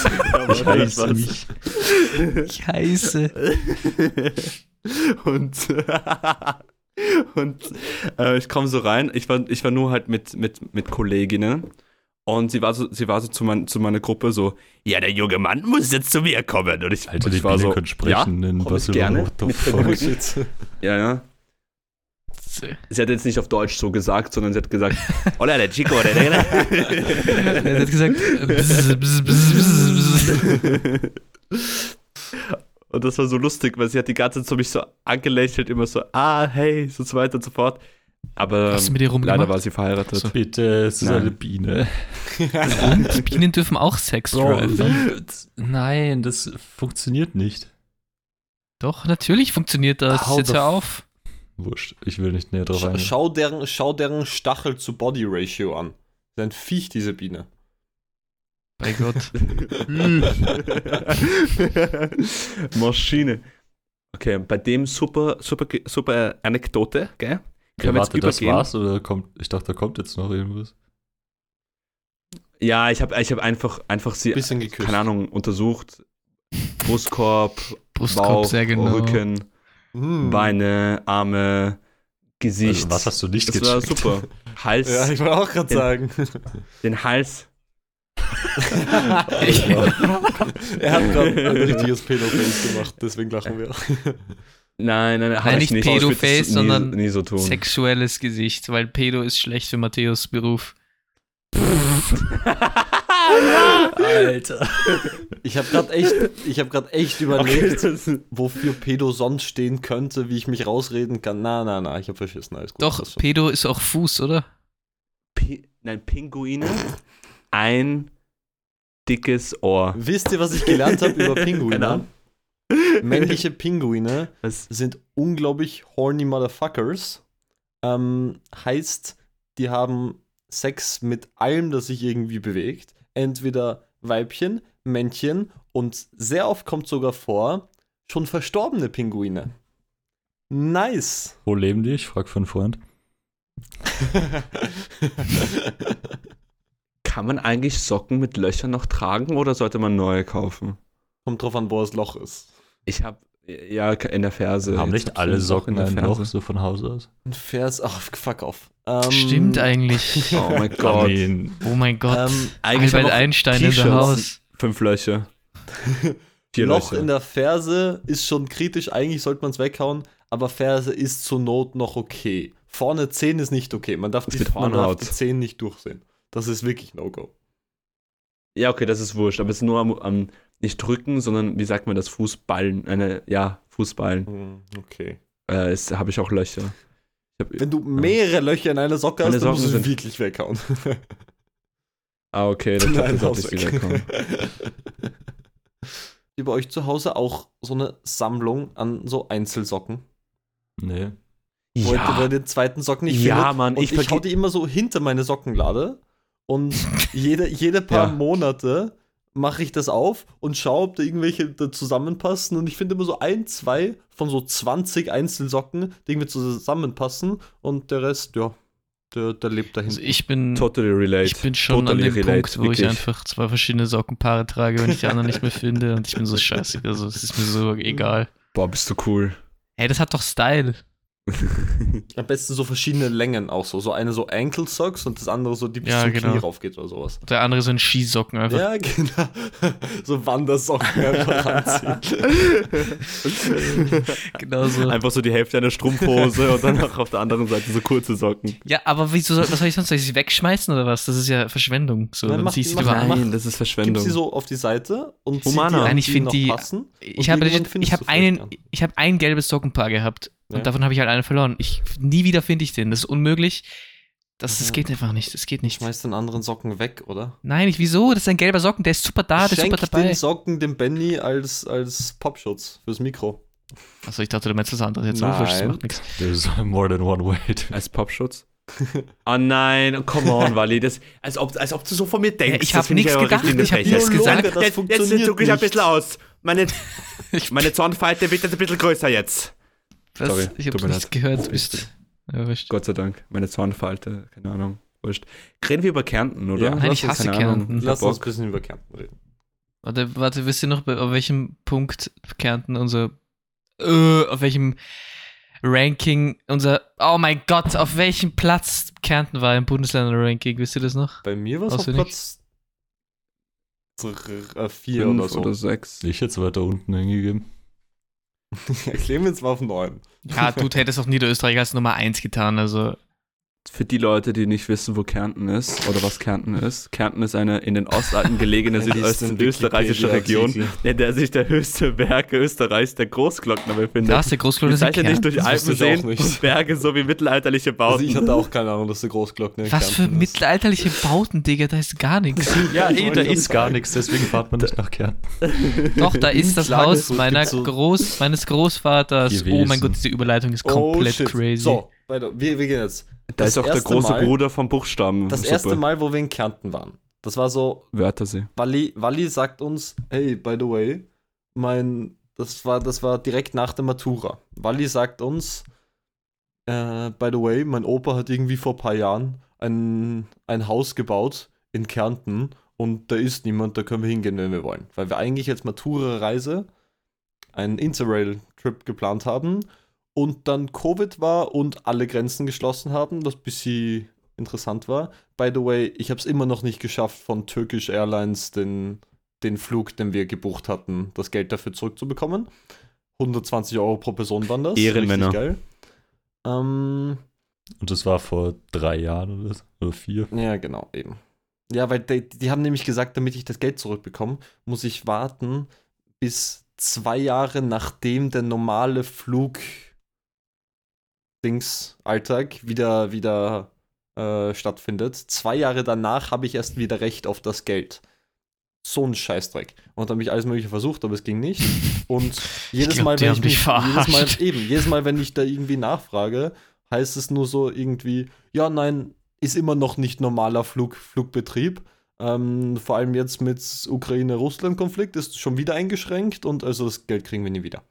Ich heiße mich. Ich heiße. und und äh, ich komme so rein. Ich war, ich war nur halt mit, mit, mit Kolleginnen. Und sie war so, sie war so zu, mein, zu meiner Gruppe so, ja, der junge Mann muss jetzt zu mir kommen. Und ich, Alter, und die ich war Biene so, können sprechen in komm ich Barcelona. gerne. Mit shit. ja, ja. Sie hat jetzt nicht auf Deutsch so gesagt, sondern sie hat gesagt, hola, der Chico, der, der, Er hat gesagt, bzz, bzz, bzz, bzz, bzz. Und das war so lustig, weil sie hat die ganze Zeit so mich so angelächelt, immer so, ah, hey, so weiter und so fort. Aber Hast du mit ihr leider rumgemacht? war sie verheiratet. So. Bitte, es ist Nein. eine Biene. Und Bienen dürfen auch Sex driven. Nein, das funktioniert nicht. Doch, natürlich funktioniert das. Jetzt hör auf. Wurscht, ich will nicht näher drauf Schau, eingehen. schau, deren, schau deren Stachel zu Body Ratio an. Das ist ein Viech, diese Biene. Bei Gott. Maschine. Okay, bei dem super, super, super Anekdote, gell? Ja, Können wir jetzt warte, das übergehen? war's oder kommt. Ich dachte, da kommt jetzt noch irgendwas. Ja, ich habe ich hab einfach, einfach sie, Bisschen geküsst. keine Ahnung, untersucht. Brustkorb, Brustkorb, Bauch, sehr genau. Rücken, Hm. Beine, Arme, Gesicht. Also, was hast du nicht das war gecheckt? super. Hals, Ja, ich wollte auch gerade sagen. den Hals. er hat gerade ein richtiges Pedo-Face gemacht, deswegen lachen wir. Nein, nein, Nein, ich nicht nicht. Das Pedo-Face, nie- sondern nie so tun. Sexuelles Gesicht, weil Pedo ist schlecht für Matthäus Beruf. Alter. Ich habe gerade echt, ich habe gerade echt überlegt, Okay. wofür Pedo sonst stehen könnte, wie ich mich rausreden kann. Na, na, na, ich habe verschissen, alles gut. Doch, schon. Pedo ist auch Fuß, oder? P nein, Pinguine, ein dickes Ohr. Wisst ihr, was ich gelernt habe über Pinguine? Männliche Pinguine Was? sind unglaublich horny Motherfuckers. Ähm, heißt, die haben Sex mit allem, das sich irgendwie bewegt. Entweder Weibchen, Männchen und sehr oft kommt sogar vor, schon verstorbene Pinguine. Nice. Wo leben die? Ich frage für einen Freund. Kann man eigentlich Socken mit Löchern noch tragen oder sollte man neue kaufen? Kommt drauf an, wo das Loch ist. Ich habe ja in der Ferse. Haben nicht alle Socken in der ein Loch, so von Haus aus? Ein Vers, ach, fuck off. Ähm, Stimmt eigentlich. Oh mein Gott. Oh mein Gott. Ähm, Eigentlich Albert Einstein in the T-Shirts house. Fünf Löcher. Vier Loch Löcher. in der Ferse ist schon kritisch, eigentlich sollte man es weghauen, aber Ferse ist zur Not noch okay. Vorne 10 ist nicht okay. Man darf, Das die, man darf die 10 nicht durchsehen. Das ist wirklich No-Go. Ja, okay, das ist wurscht. Aber es ist nur am, am nicht drücken, sondern wie sagt man das? Fußballen. Eine, ja, Fußballen. Hm, Okay. Äh, habe ich auch Löcher. Ich hab, Wenn du mehrere Löcher in einer Socke hast, dann musst du Socken sie wirklich weghauen. ah, okay, dann Nein, sollte ich die wegkommen. Wie bei euch zu Hause auch so eine Sammlung an so Einzelsocken? nee. Wo ihr, wo ihr den zweiten Socken nicht Ja, findet. Mann, und ich ich, hau die immer so hinter meine Sockenlade und jede, jede paar Ja. Monate mache ich das auf und schaue, ob da irgendwelche da zusammenpassen und ich finde immer so ein, zwei von so 20 Einzelsocken, die irgendwie zusammenpassen und der Rest, ja, der, der lebt dahinter. Also ich bin, Totally relate. ich bin schon totally an dem relate, Punkt, wo ich wirklich. einfach zwei verschiedene Sockenpaare trage, wenn ich die anderen nicht mehr finde und ich bin so scheiße. Also es ist mir so egal. Boah, bist du cool. Hey, das hat doch Style. Am besten so verschiedene Längen auch so. So eine so Ankle Socks und das andere so, die bis Ja, zum genau. Knie raufgeht oder sowas. Der andere so ein Skisocken einfach. Ja, genau. So Wandersocken einfach anziehen. Genau so. Einfach so die Hälfte einer Strumpfhose und dann auch auf der anderen Seite so kurze Socken. Ja, aber wieso soll, was soll ich sonst? Soll ich sie wegschmeißen oder was? Das ist ja Verschwendung. So, Nein, dann mach- ziehst du mach- überall. mach- Nein, das ist Gib Verschwendung. sie so auf die Seite und zieh Humana. die, an, Nein, ich die noch die- passen. Ich habe, du einen, einen. ich habe ein gelbes Sockenpaar gehabt und Ja. davon habe ich halt einen verloren. Ich nie wieder finde ich den. Das ist unmöglich. Das, das Mhm. geht einfach nicht. Das geht nicht. Schmeiß den anderen Socken weg, oder? Nein, ich, wieso? Das ist ein gelber Socken. Der ist super da. Der ist Schenk super dabei. den Socken dem Benny als, als Popschutz fürs Mikro. Achso, ich dachte, du meinst was anderes jetzt. Nein. Das macht nichts. There's more than one way. Als Popschutz? oh nein, come on, Wally. Das, als, ob, als ob du so von mir denkst. Ja, ich Das hab finde nix aber gedacht. Ich hab frech. nichts gesagt. Das Jetzt, jetzt funktioniert zucke ich ein bisschen aus. Meine, meine Zornfalte wird jetzt ein bisschen größer jetzt. Was? Sorry, ich habe nichts gehört. Du bist. Ja. Gott sei Dank. Meine Zornfalte, keine Ahnung. Wurscht. Reden wir über Kärnten, oder? Ja. Nein, ich Lass uns, hasse Kärnten. Lass uns ein bisschen über Kärnten reden. Warte, warte, wisst ihr noch, bei- auf welchem Punkt Kärnten unser. Äh, auf welchem Ranking unser. Oh mein Gott, auf welchem Platz Kärnten war im Bundesländer-Ranking? Wisst ihr das noch? Bei mir war es auf? Platz 4 Fünf oder so. oder sechs. Ich jetzt weiter unten hingegeben. Clemens war auf 9. Ja, du hättest auch Niederösterreich als Nummer 1 getan, also. Für die Leute, die nicht wissen, wo Kärnten ist oder was Kärnten ist. Kärnten ist eine in den Ostalpen gelegene südösterreichische Region, in der sich der höchste Berg Österreichs, der Großglockner, befindet. Da ist der Großglockner Wir zeichnen nicht Kärnten. durch Das Alpen ich sehen nicht. und Berge sowie mittelalterliche Also Bauten. ich hatte auch keine Ahnung, dass der Großglockner in Was für Kärnten ist. mittelalterliche Bauten, Digga, da ist gar nichts. Ja, Ich eh, da ist gar nichts, deswegen fahrt man nicht nach Kärnten. Doch, da ist das Haus meiner so- Groß, meines Großvaters. Oh mein Gewesen. Gott, diese Überleitung ist Oh, komplett shit. crazy. So, weiter. Wir, wir gehen jetzt. Da das ist auch der große Mal- Bruder vom Buchstaben. Das erste Mal, wo wir in Kärnten waren. Das war so, Wörthersee. Walli, Walli sagt uns, hey, by the way, mein, das war, das war direkt nach der Matura. Walli sagt uns, äh, by the way, mein Opa hat irgendwie vor ein paar Jahren ein, ein Haus gebaut in Kärnten und da ist niemand, da können wir hingehen, wenn wir wollen. Weil wir eigentlich als Matura-Reise einen Interrail-Trip geplant haben und dann Covid war und alle Grenzen geschlossen haben, was ein bisschen interessant war. By the way, ich habe es immer noch nicht geschafft, von Turkish Airlines den, den Flug, den wir gebucht hatten, das Geld dafür zurückzubekommen. 120 Euro pro Person waren das. Ehrenmänner. Richtig geil. Ähm, Und das war vor drei Jahren oder, so, oder vier. ja, genau, eben. Ja, weil die, die haben nämlich gesagt, damit ich das Geld zurückbekomme, muss ich warten bis zwei Jahre nachdem der normale Flug Dings Alltag wieder wieder äh, stattfindet. Zwei Jahre danach habe ich erst wieder Recht auf das Geld. So ein Scheißdreck. Und dann habe ich alles Mögliche versucht, aber es ging nicht. Und jedes glaub, Mal, wenn ich mich, jedes Mal, eben, jedes Mal, wenn ich da irgendwie nachfrage, heißt es nur so irgendwie, ja, nein, ist immer noch nicht normaler Flug, Flugbetrieb. Ähm, vor allem jetzt mit Ukraine-Russland-Konflikt ist schon wieder eingeschränkt und also das Geld kriegen wir nie wieder.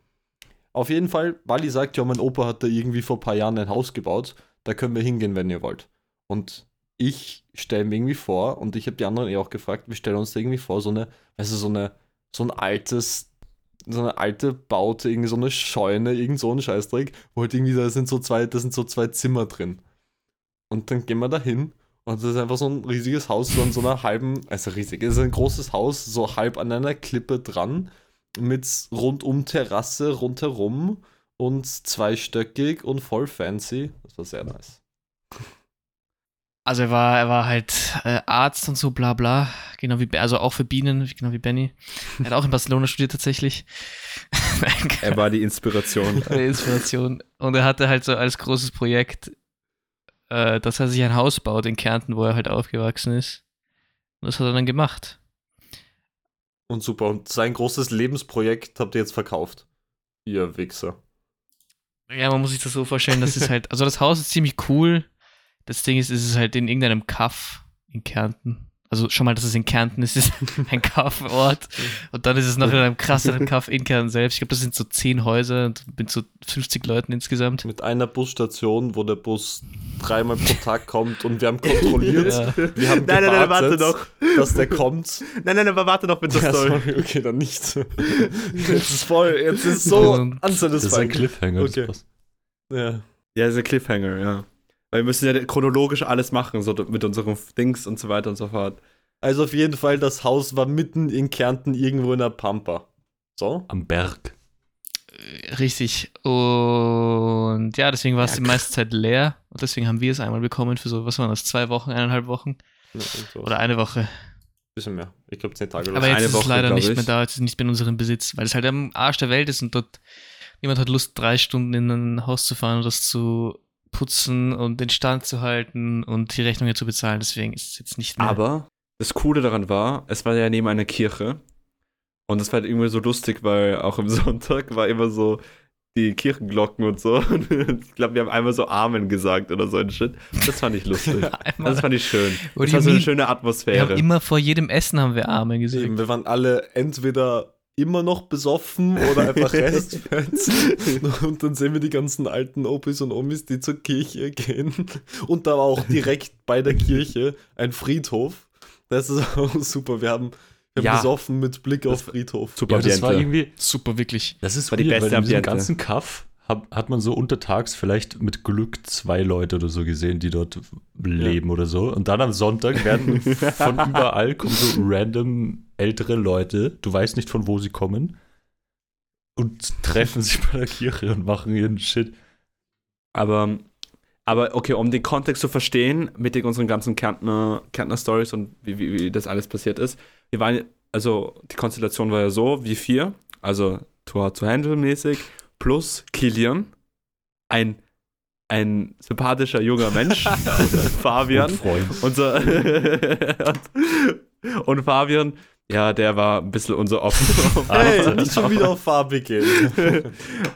Auf jeden Fall, Wally sagt ja, mein Opa hat da irgendwie vor ein paar Jahren ein Haus gebaut. Da können wir hingehen, wenn ihr wollt. Und ich stelle mir irgendwie vor, und ich habe die anderen eh auch gefragt, wir stellen uns da irgendwie vor, so eine, weißt du, so eine, so ein altes, so eine alte Baute, irgendwie so eine Scheune, irgend so ein Scheißdreck, wo halt irgendwie, da sind so zwei, da sind so zwei Zimmer drin. Und dann gehen wir da hin und das ist einfach so ein riesiges Haus, so an so einer halben, also riesig, es ist ein großes Haus, so halb an einer Klippe dran, mit rundum Terrasse rundherum und zweistöckig und voll fancy. Das war sehr nice. Also er war, er war halt äh, Arzt und so bla bla, genau wie, also auch für Bienen, genau wie Benny. Er hat auch in Barcelona studiert tatsächlich. Er war die Inspiration. eine Inspiration. Und er hatte halt so als großes Projekt, äh, dass er sich ein Haus baut in Kärnten, wo er halt aufgewachsen ist. Und das hat er dann gemacht. Und super. Und sein großes Lebensprojekt habt ihr jetzt verkauft. Ihr Wichser. Ja, man muss sich das so vorstellen, das ist halt, also das Haus ist ziemlich cool. Das Ding ist, es ist halt in irgendeinem Kaff in Kärnten. Also schon mal, dass es in Kärnten ist, ist ein Kaffort. Und dann ist es noch in einem krasseren Kaff in Kärnten selbst. Ich glaube, das sind so zehn Häuser und mit so 50 Leuten insgesamt. Mit einer Busstation, wo der Bus dreimal pro Tag kommt und wir haben kontrolliert. Ja. Wir haben Nein, nein, nein, warte gewartet, doch. dass der kommt. Nein, nein, aber warte noch mit der Ja, Story. sorry, okay, dann nicht. Jetzt ist voll, jetzt ist so Und- Das ist ein unsatisfying. Cliffhanger. das Okay. passt. Ja. Ja, das ist ein Cliffhanger, ja. Weil wir müssen ja chronologisch alles machen, so mit unseren Dings und so weiter und so fort. Also auf jeden Fall, das Haus war mitten in Kärnten irgendwo in der Pampa. So? Am Berg. Richtig. Und ja, deswegen war es die meiste Zeit leer. Und deswegen haben wir es einmal bekommen für so, was waren das, zwei Wochen, eineinhalb Wochen? Ja. Oder eine Woche. bisschen mehr. Ich glaube zehn Tage oder Aber so. jetzt eine ist Woche, es leider nicht ich. mehr da, jetzt ist es nicht mehr in unserem Besitz, weil es halt am Arsch der Welt ist und dort niemand hat Lust, drei Stunden in ein Haus zu fahren und das zu putzen und den Stand zu halten und die Rechnungen zu bezahlen. Deswegen ist es jetzt nicht mehr. Aber das Coole daran war, es war ja neben einer Kirche. Und das war halt irgendwie so lustig, weil auch am Sonntag war immer so die Kirchenglocken und so. Und ich glaube, wir haben einmal so Amen gesagt oder so ein Shit. Das fand ich lustig. Das fand ich schön. Das war so eine schöne wir haben Atmosphäre. immer vor jedem Essen haben wir Arme gesagt. Eben, wir waren alle entweder immer noch besoffen oder einfach Restfans. und dann sehen wir die ganzen alten Opis und Omis, die zur Kirche gehen. Und da war auch direkt bei der Kirche ein Friedhof. Das ist auch super. Wir haben, wir haben Ja. besoffen mit Blick auf Das- Friedhof. Super Ja, das war irgendwie, Super, wirklich. das ist War die weird, beste weil in diesem ganzen Kaff hat, hat man so untertags vielleicht mit Glück zwei Leute oder so gesehen, die dort leben oder so. Und dann am Sonntag werden von überall kommen so random ältere Leute, du weißt nicht von wo sie kommen, und treffen sich bei der Kirche und machen ihren Shit. Aber, aber okay, um den Kontext zu verstehen, mit den, unseren ganzen Kärntner, Kärntner Stories und wie, wie, wie das alles passiert ist, wir waren, also die Konstellation war ja so, wie vier, also Tor zu Handle mäßig, plus Kilian, ein, ein sympathischer junger Mensch, Fabian, Und Freund. unser und Fabian, ja, der war ein bisschen unser offen. Hey, nicht schon wieder auf Farbe gehen.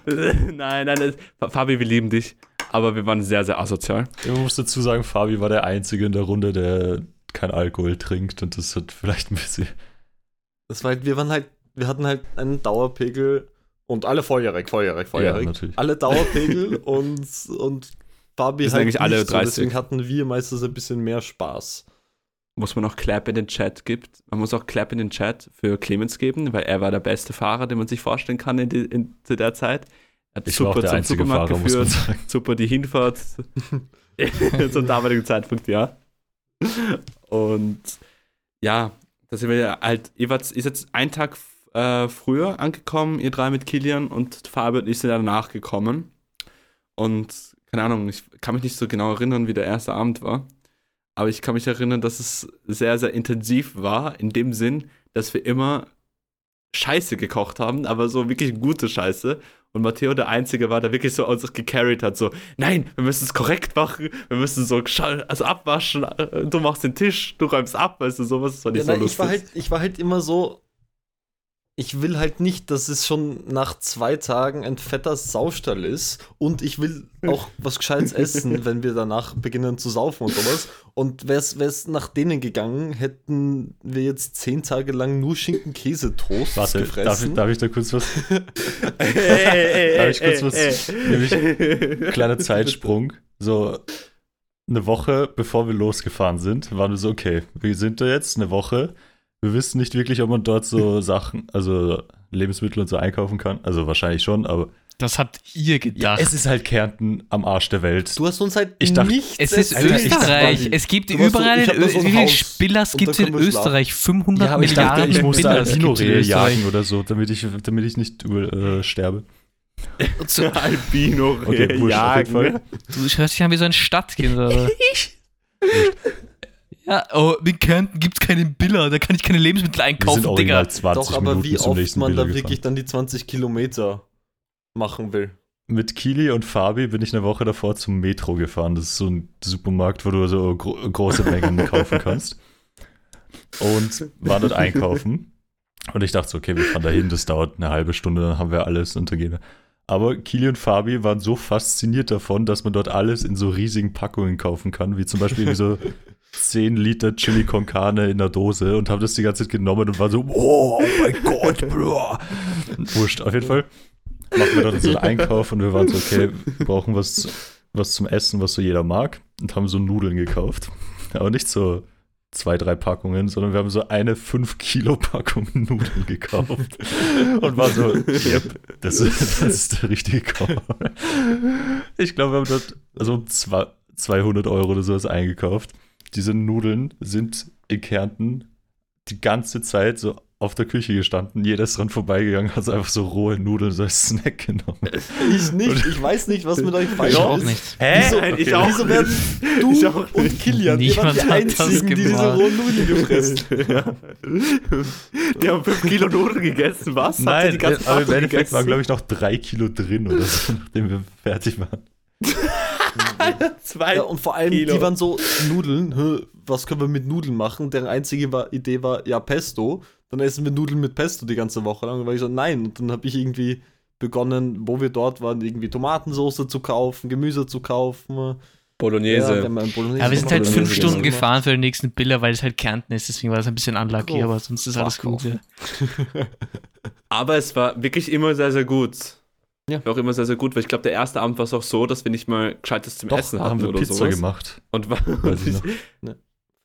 nein, nein, das- Fabi, wir lieben dich. Aber wir waren sehr, sehr asozial. Ich muss dazu sagen, Fabi war der Einzige in der Runde, der kein Alkohol trinkt und das hat vielleicht ein bisschen. Das war halt, wir waren halt, wir hatten halt einen Dauerpegel und alle volljährig, volljährig, volljährig. natürlich. alle Dauerpegel und, und Fabi halt eigentlich alle nicht so, 30. deswegen hatten wir meistens ein bisschen mehr Spaß. Muss man auch Clap in den Chat gibt. Man muss auch Clap in den Chat für Clemens geben, weil er war der beste Fahrer, den man sich vorstellen kann in, die, in zu der Zeit. Er hat Ich der zum Supermarkt Fahrer, geführt, super die Hinfahrt zum damaligen Zeitpunkt, ja. Und ja, da sind wir ja halt, ihr ihr seid einen Tag äh, früher angekommen, ihr drei mit Kilian und Fabi und ich sind danach gekommen. Und keine Ahnung, ich kann mich nicht so genau erinnern, wie der erste Abend war. Aber ich kann mich erinnern, dass es sehr, sehr intensiv war, in dem Sinn, dass wir immer Scheiße gekocht haben, aber so wirklich gute Scheiße. und Matteo der Einzige war, der wirklich so uns gecarried hat, so, nein, wir müssen es korrekt machen, wir müssen so also abwaschen, äh, du machst den Tisch, du räumst ab, weißt du, sowas, das fand ich Ja, so nein, lustig. ich, war halt, ich war halt immer so, ich will halt nicht, dass es schon nach zwei Tagen ein fetter Saustall ist und ich will auch was Gescheites essen, wenn wir danach beginnen zu saufen und sowas. Und wäre es nach denen gegangen, hätten wir jetzt zehn Tage lang nur Schinken-Käse-Toast Warte, darf ich, gefressen. darf ich da kurz was? Ey, ey, Darf ich kurz ey, was- ey. nämlich Kleiner Zeitsprung. So eine Woche bevor wir losgefahren sind, waren wir so, okay, wir sind da jetzt eine Woche. Wir wissen nicht wirklich, ob man dort so Sachen, also Lebensmittel und so einkaufen kann. Also wahrscheinlich schon, aber Das habt ihr ja, gedacht. es ist halt Kärnten am Arsch der Welt. Du hast uns halt Ich dachte- nichts es ist Alter, ich- Österreich. Es gibt so, überall ich so ein wie viele Spillers gibt es in. Österreich? 500 ja, aber ich Milliarden dachte, ich muss da Spillers gibt's in Albino-Rehe Österreich. jagen oder so, damit ich, damit ich nicht äh, sterbe. So, Albino Okay, Fall. du hörst dich an wie so ein Stadtkind. Oder? ja, oh, in Kärnten gibt es keinen Biller, da kann ich keine Lebensmittel Wir einkaufen, sind Digga. original 20 Doch, aber Minuten wie oft man Biller da gefahren. wirklich dann die 20 Kilometer machen will. Mit Kili und Fabi bin ich eine Woche davor zum Metro gefahren. Das ist so ein Supermarkt, wo du so gro große Mengen kaufen kannst. Und waren dort einkaufen. Und ich dachte so, okay, wir fahren dahin, das dauert eine halbe Stunde, dann haben wir alles untergehen. Aber Kili und Fabi waren so fasziniert davon, dass man dort alles in so riesigen Packungen kaufen kann, wie zum Beispiel so 10 Liter Chili con Carne in der Dose und haben das die ganze Zeit genommen und waren so, oh, mein Gott, Bro. Wurscht, auf jeden Fall machen wir so einen Einkauf und wir waren so, okay, wir brauchen was, was zum Essen, was so jeder mag und haben so Nudeln gekauft. Aber nicht so zwei, drei Packungen, sondern wir haben so eine 5 Kilo Packung Nudeln gekauft und war so, yep, das ist, das ist der richtige Call. Ich glaube, wir haben dort also um zwei- 200 Euro oder sowas eingekauft. Diese Nudeln sind in Kärnten die ganze Zeit so auf der Küche gestanden. Jeder ist dran vorbeigegangen, hat so einfach so rohe Nudeln so als Snack genommen. Ich nicht, ich weiß nicht, was mit euch falsch Ich auch ist. nicht. Wieso, Nein, ich auch wieso werden du Ich auch und Kilian, die hat das Einzigen, die diese rohen Nudeln gefressen? ja. Die haben 5 Kilo Nudeln gegessen, was? Nein, die ganze aber im Endeffekt gegessen? waren, glaube ich, noch drei Kilo drin oder so, nachdem wir fertig waren. Zwei Ja, und vor allem, Kilo. die waren so Nudeln, was können wir mit Nudeln machen? Deren einzige war, Idee war, ja, Pesto. Dann essen wir Nudeln mit Pesto die ganze Woche lang. Und war ich so, nein. Und dann habe ich irgendwie begonnen, wo wir dort waren, irgendwie Tomatensauce zu kaufen, Gemüse zu kaufen. Ja, Bolognese. einen Bolognese Ja, wir sind halt gemacht, fünf Bolognese Stunden gemacht. gefahren für den nächsten Biller, weil es halt Kärnten ist, deswegen war es ein bisschen unlucky, Oh, aber sonst ist alles gut. Ja. Aber es war wirklich immer sehr, sehr gut. Ja. War auch immer sehr, sehr gut, weil ich glaube, der erste Abend war es auch so, dass wir nicht mal Gescheites zum Doch, Essen hatten haben wir oder Pizza sowas. gemacht. Und war, Weiß ich noch.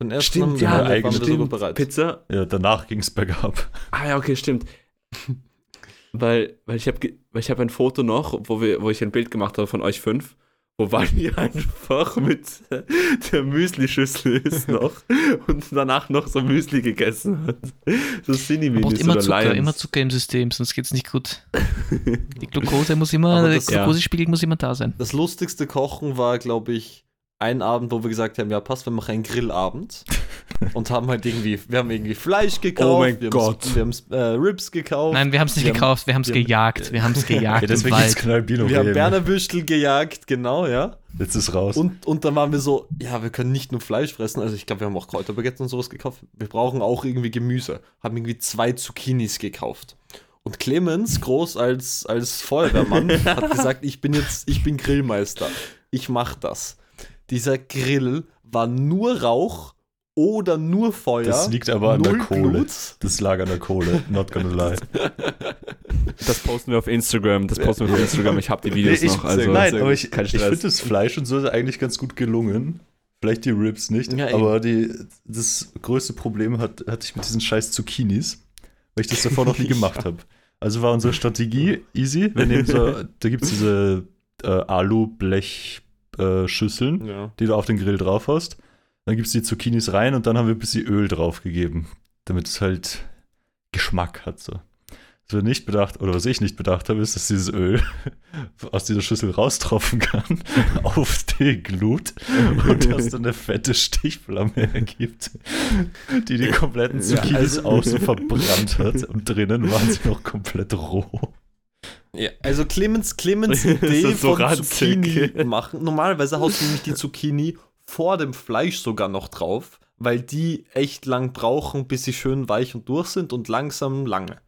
Den ersten Stimmt, haben ja, wir- waren wir eigentlich stimmt. bereit. Pizza. Ja, danach ging es bergab. Ah ja, okay, stimmt. weil, weil ich habe weil ich habe ein Foto noch, wo wir wo ich ein Bild gemacht habe von euch fünf, wo Wally einfach mit der Müsli-Schüssel ist noch und danach noch so Müsli gegessen hat. So Man Cineminis braucht immer oder Zucker, Lions. immer Zucker im System, sonst geht's nicht gut. Die Glucose muss immer, Aber der das- ja. Glukosespiegel muss immer da sein. Das lustigste Kochen war, glaube ich, ein Abend, wo wir gesagt haben, ja, passt, wir machen einen Grillabend. und haben halt irgendwie, wir haben irgendwie Fleisch gekauft. Oh mein wir Gott. Haben, wir haben äh, Ribs gekauft. Nein, wir haben es nicht Wir haben- gekauft, wir haben es wir haben- gejagt. Wir haben es gejagt Ja, im deswegen es Wald. Knallbino. wir haben Bernerbüschel gejagt, genau, ja. Jetzt ist raus. Und, und dann waren wir so, ja, wir können nicht nur Fleisch fressen. Also ich glaube, wir haben auch Kräuterbaguettes und sowas gekauft. Wir brauchen auch irgendwie Gemüse. Haben irgendwie zwei Zucchinis gekauft. Und Clemens, groß als, als Feuerwehrmann, hat gesagt, ich bin jetzt, ich bin Grillmeister. Ich mach das. Dieser Grill war nur Rauch oder nur Feuer. das liegt aber an der Kohle. Blut. Das lag an der Kohle, not gonna lie. Das posten wir auf Instagram. Das posten wir auf Instagram. Ich habe die Videos Nee, ich, noch. Also nein, sehr aber ich, ich finde das Fleisch und so ist eigentlich ganz gut gelungen. Vielleicht die Ribs nicht, Ja, aber die, das größte Problem hat, hatte ich mit diesen scheiß Zucchinis, weil ich das davor noch nie gemacht habe. Also war unsere Strategie easy. Wir nehmen so, da gibt es diese äh, Alu-Blech-Schüsseln, Ja. die du auf den Grill drauf hast. Dann gibst du die Zucchinis rein und dann haben wir ein bisschen Öl drauf gegeben, damit es halt Geschmack hat. So. Was wir nicht bedacht, oder was ich nicht bedacht habe, ist, dass dieses Öl aus dieser Schüssel raustropfen kann auf die Glut und das dann eine fette Stichflamme ergibt, die die kompletten Zucchinis also- außen verbrannt hat und drinnen waren sie noch komplett roh. Ja, also Clemens, Clemens Idee so von ranzig. Zucchini machen. Normalerweise haust du nämlich die Zucchini vor dem Fleisch sogar noch drauf, weil die echt lang brauchen, bis sie schön weich und durch sind und langsam lange.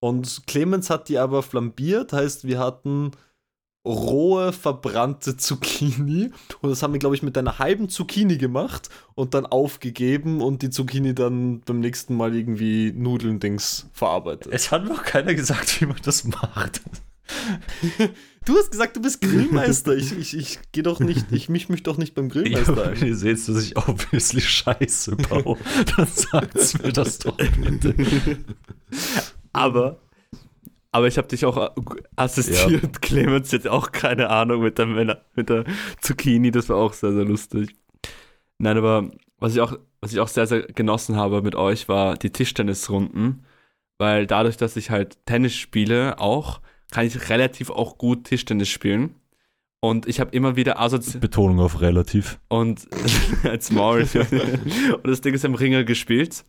Und Clemens hat die aber flambiert, heißt, wir hatten rohe, verbrannte Zucchini. Und das haben wir, glaube ich, mit einer halben Zucchini gemacht und dann aufgegeben und die Zucchini dann beim nächsten Mal irgendwie Nudeln-Dings verarbeitet. Es hat noch keiner gesagt, wie man das macht. Du hast gesagt, du bist Grillmeister. Ich, ich, ich gehe doch nicht, ich misch mich doch nicht beim Ja, Grillmeister wenn ein. ihr seht, dass ich obviously Scheiße baue, dann sagt's mir das doch bitte. Aber, aber ich habe dich auch äh, assistiert, Clemens, jetzt auch keine Ahnung mit der, Männer- mit der Zucchini, das war auch sehr, sehr lustig. Nein, aber was ich auch, was ich auch sehr, sehr genossen habe mit euch, war die Tischtennisrunden, weil dadurch, dass ich halt Tennis spiele, auch, kann ich relativ auch gut Tischtennis spielen. Und ich habe immer wieder assozi Betonung auf relativ. und als Maul. und das Ding ist im Ringer gespielt.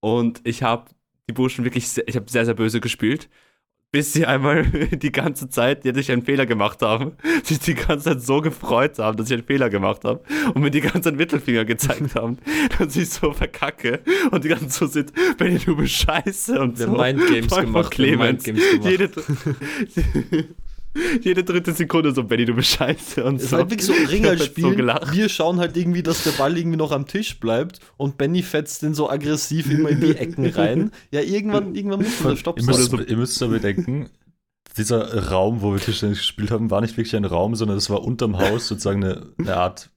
Und ich habe die Burschen wirklich, sehr, ich habe sehr, sehr böse gespielt. Bis sie einmal die ganze Zeit, die sich einen Fehler gemacht haben, sich die ganze Zeit so gefreut haben, dass ich einen Fehler gemacht habe und mir die ganze Zeit Mittelfinger gezeigt haben, dass ich so verkacke und die ganze Zeit so sind, Benny, du bist scheiße und Wir so. Mindgames gemacht. Clemens. Mindgames gemacht. Jede, jede dritte Sekunde so, Benny, du bist scheiße und Es ist so. halt wirklich so ein Ringerspiel. so gelacht. wir schauen halt irgendwie, dass der Ball irgendwie noch am Tisch bleibt und Benny fetzt den so aggressiv immer in die Ecken rein. Ja, irgendwann, irgendwann muss man da Stopp Ihr müsst, ihr müsst aber bedenken, dieser Raum, wo wir Tischtennis gespielt haben, war nicht wirklich ein Raum, sondern es war unterm Haus sozusagen eine, eine Art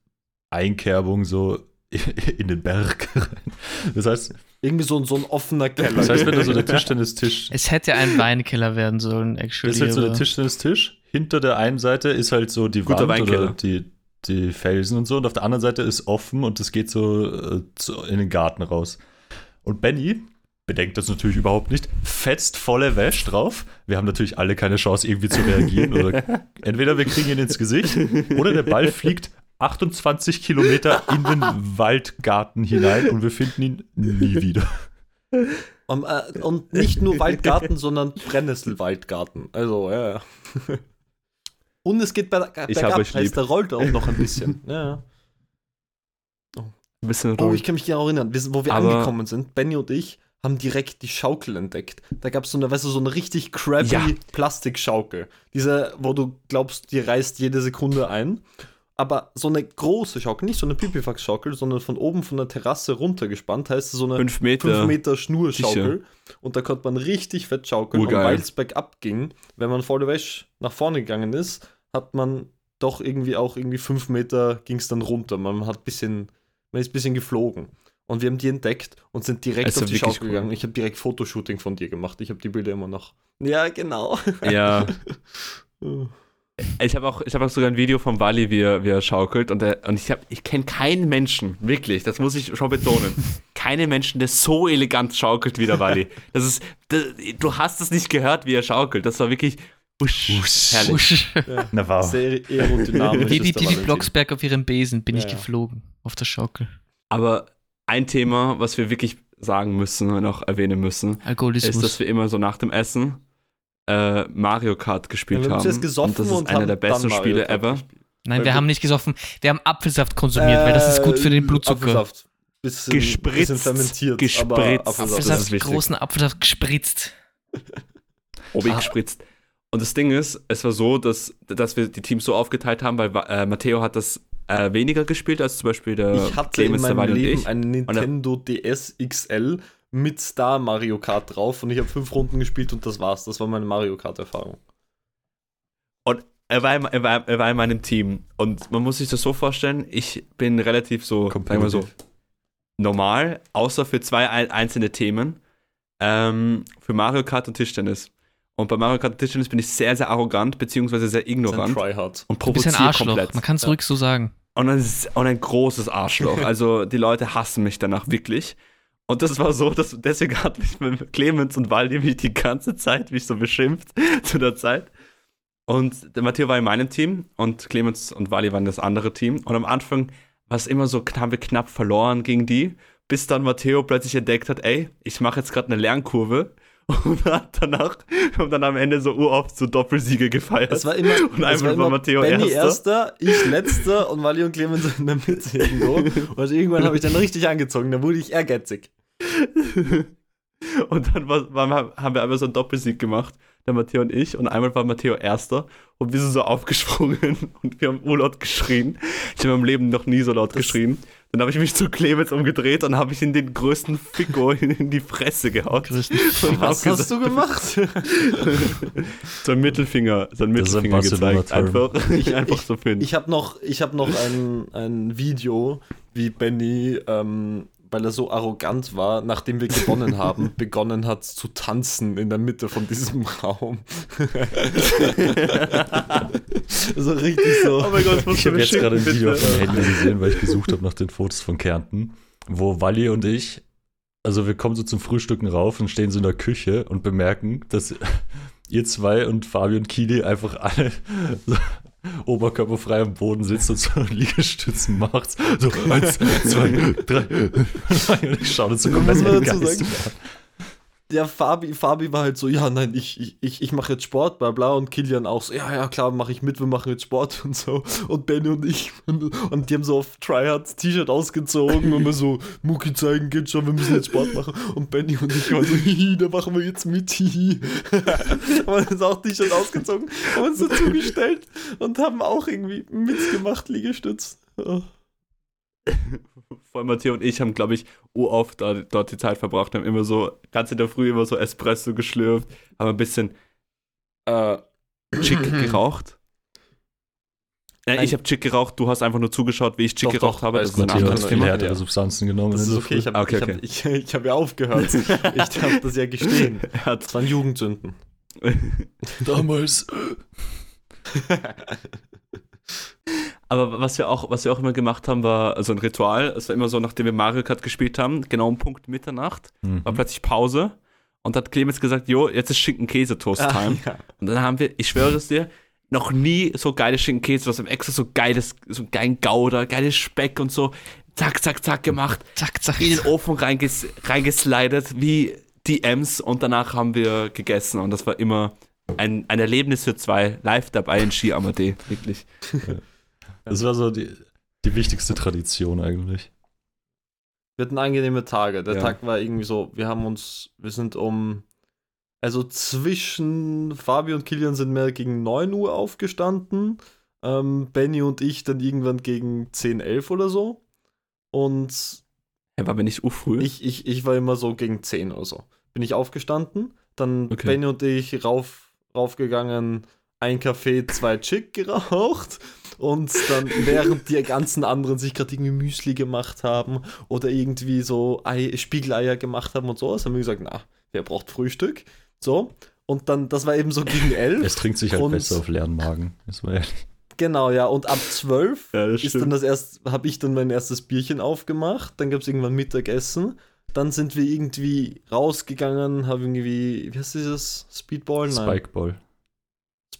Einkerbung so in den Berg rein. Das heißt, Irgendwie so, ein- so ein offener Keller. das heißt, wenn du so der Tischtennistisch Es hätte ein Weinkeller werden sollen, actually. Das ist halt so der Tischtennistisch. Hinter der einen Seite ist halt so die Guter Wand Weinkeller. oder die, die Felsen und so. Und auf der anderen Seite ist offen und es geht so, äh, so in den Garten raus. Und Benny bedenkt das natürlich überhaupt nicht, fetzt volle Wäsche drauf. Wir haben natürlich alle keine Chance, irgendwie zu reagieren. oder entweder wir kriegen ihn ins Gesicht oder der Ball fliegt 28 Kilometer in den Waldgarten hinein und wir finden ihn nie wieder. Um, äh, und nicht nur Waldgarten, sondern Brennnesselwaldgarten. Also, ja, ja. Und es geht bei der Ich hab euch heißt, lieb. der rollt auch noch ein bisschen. Ja. Ein bisschen Oh, ich kann mich genau erinnern, wo wir Aber- angekommen sind, Benny und ich haben direkt die Schaukel entdeckt. Da gab es so eine, weißt du, so eine richtig crappy Ja. Plastikschaukel. Diese, wo du glaubst, die reißt jede Sekunde ein. Aber so eine große Schaukel, nicht so eine Pipifax-Schaukel, sondern von oben von der Terrasse runtergespannt, heißt so eine Fünf Meter. 5 Meter Schnurschaukel. Und da konnte man richtig fett schaukeln. Und Urgeil. weil es bergab ging, wenn man vor der Wäsche nach vorne gegangen ist, hat man doch irgendwie auch irgendwie 5 Meter ging es dann runter. Man hat bisschen, man ist ein bisschen geflogen. Und wir haben die entdeckt und sind direkt Also auf die Schaukel cool. gegangen. Ich habe direkt Fotoshooting von dir gemacht. Ich habe die Bilder immer noch. Ja, genau. Ja. Ich habe auch, ich hab auch sogar ein Video vom Wally, wie er, wie er schaukelt. Und, er, und ich, hab- ich kenne keinen Menschen, wirklich, das muss ich schon betonen, keinen Menschen, der so elegant schaukelt wie der Wally. Das ist, das, du hast es nicht gehört, wie er schaukelt. Das war wirklich usch, herrlich. Usch. Na wow. Sehr aerodynamisch. Wie die, ist der die, die Valentin. Blocksberg auf ihrem Besen bin Ja, ich ja. geflogen. Auf der Schaukel. Aber ein Thema, was wir wirklich sagen müssen und auch erwähnen müssen, ist, dass wir immer so nach dem Essen äh, Mario Kart gespielt Ja, wir haben zuerst gesoffen und das und ist einer haben der besten Spiele ever. gespielt. Nein, wir wir- haben nicht gesoffen. Wir haben Apfelsaft konsumiert, weil das ist gut für den Äh, Blutzucker. Apfelsaft. Bisschen, Gespritzt. Bisschen fermentiert. Gespritzt. Aber Apfelsaft. Das ist Apfelsaft, großen Apfelsaft gespritzt. Obig Ah. gespritzt. Und das Ding ist, es war so, dass, dass wir die Teams so aufgeteilt haben, weil äh, Matteo hat das äh, weniger gespielt als zum Beispiel der Ich hatte in Clemens, der meinem und Leben einen Nintendo DS XL mit Star Mario Kart drauf und ich habe fünf Runden gespielt und das war's. Das war meine Mario Kart Erfahrung. Er war, in- er, war, er war in meinem Team. Und man muss sich das so vorstellen, ich bin relativ so, sagen wir so, normal, außer für zwei ein- einzelne Themen. Ähm, für Mario Kart und Tischtennis. Und bei Mario Kart und Tischtennis bin ich sehr, sehr arrogant, beziehungsweise sehr ignorant Tryhard. und bist ein provoziere Arschloch. komplett. Man kann es Ja. ruhig so sagen. Und ein, und ein großes Arschloch. Also die Leute hassen mich danach wirklich. Und das war so, dass deswegen hat mich mit Clemens und Waldi mich die ganze Zeit mich so beschimpft zu der Zeit. Und der Matteo war in meinem Team und Clemens und Wally waren das andere Team. Und am Anfang war es immer so, haben wir knapp verloren gegen die, bis dann Matteo plötzlich entdeckt hat, ey, ich mache jetzt gerade eine Lernkurve Und hat danach, und dann am Ende so uroft so Doppelsiege gefeiert. Es war immer, Und einmal war war immer Matteo Benny Erster. erster, ich letzter und Wally und Clemens in der Mitte irgendwo. Und irgendwann habe ich dann richtig angezogen, da wurde ich ehrgeizig. Und dann war, war, haben wir einmal so einen Doppelsieg gemacht, der Matteo und ich. Und einmal war Matteo Erster und wir sind so aufgesprungen und wir haben urlaut geschrien. Ich habe meinem Leben noch nie so laut geschrien. Dann habe ich mich zu Clemens umgedreht und habe ich in den größten Ficko in, die Fresse gehauen. Was hast du gemacht? So ein Mittelfinger, so ein Das ist ein Mittelfinger gezeigt. Einfach, Ich- einfach ich- so finden. Ich habe noch, ich hab noch ein, ein Video, wie Benny, ähm, weil er so arrogant war, nachdem wir gewonnen haben, begonnen hat zu tanzen in der Mitte von diesem Raum. so richtig so. oh mein Gott, Ich habe jetzt gerade ein Video auf meinem Handy gesehen, weil ich gesucht habe nach den Fotos von Kärnten, wo Wally und ich, also wir kommen so zum Frühstücken rauf und stehen so in der Küche und bemerken, dass ihr zwei und Fabi und Kili einfach alle so oberkörperfrei am Boden sitzt und so Liegestützen macht. So eins, zwei, drei. Und ich schaue so Muss komplett man dazu entgeistert sagen? Ja, Fabi, Fabi war halt so, ja, nein, ich, ich, ich, mache jetzt Sport, bla bla. Und Kilian auch so, ja, ja, klar, mache ich mit, wir machen jetzt Sport und so. Und Benny und ich, und die haben so auf Tryhards T-Shirt ausgezogen und wir so, Mucki zeigen geht schon, wir müssen jetzt Sport machen. Und Benny und ich waren so, hihi, da machen wir jetzt mit, hihi. haben uns auch T-Shirt ausgezogen, haben uns dazu gestellt und haben auch irgendwie mitgemacht, Liegestütz. Oh. Vor allem Matteo und ich haben, glaube ich, oft da, dort die Zeit verbracht, haben immer so, ganz in der Früh immer so Espresso geschlürft, haben ein bisschen äh, Chick geraucht. Äh, Ein- ich habe Chick geraucht, du hast einfach nur zugeschaut, wie ich Chick Doch, geraucht doch, habe. Das ist ein Matteo hat anderes Thema. Ja. Substanzen genommen. Das in ist okay, ich habe Ah, okay, ich okay. hab, ich, ich hab ja aufgehört. Ich darf das ja gestehen. Er hat Das waren Jugendsünden. Damals. Aber was wir auch, was wir auch immer gemacht haben, war so ein Ritual. Es war immer so, nachdem wir Mario Kart gespielt haben, genau um Punkt Mitternacht, Mhm. war plötzlich Pause. Und hat Clemens gesagt, jo, jetzt ist Schinken-Käse-Toast-Time. Ah, ja. Und dann haben wir, ich schwöre es dir, noch nie so geile Schinken-Käse, was haben extra so geiles, so geilen Gouda, geiles Speck und so, zack, zack, zack gemacht, Zack, zack. in den Ofen reinges reingeslidet, wie die Ems und danach haben wir gegessen und das war immer ein, ein Erlebnis für zwei, live dabei in Ski Amadee, wirklich. Das war so die, die wichtigste Tradition eigentlich. Wir hatten angenehme Tage. Der Ja. Tag war irgendwie so, wir haben uns, wir sind um, also zwischen Fabi und Kilian sind wir gegen 9 Uhr aufgestanden. Ähm, Benny und ich dann irgendwann gegen 10, 11 oder so. Und Er war mir nicht urfrüh. ich, ich, ich war immer so gegen 10 oder so. Bin ich aufgestanden, dann Okay. Benny und ich rauf, raufgegangen, ein Kaffee, zwei Chick geraucht und dann, während die ganzen anderen sich gerade irgendwie Müsli gemacht haben oder irgendwie so Ei, Spiegeleier gemacht haben und sowas, haben wir gesagt, na, wer braucht Frühstück? So. Und dann, das war eben so gegen elf. Es trinkt sich halt Und- besser auf leeren Magen. Das war ehrlich. Genau, ja. Und ab zwölf Ja, das ist dann das erst, habe ich dann mein erstes Bierchen aufgemacht. Dann gab es irgendwann Mittagessen. Dann sind wir irgendwie rausgegangen, haben irgendwie, wie heißt dieses? Speedball? Nein. Spikeball.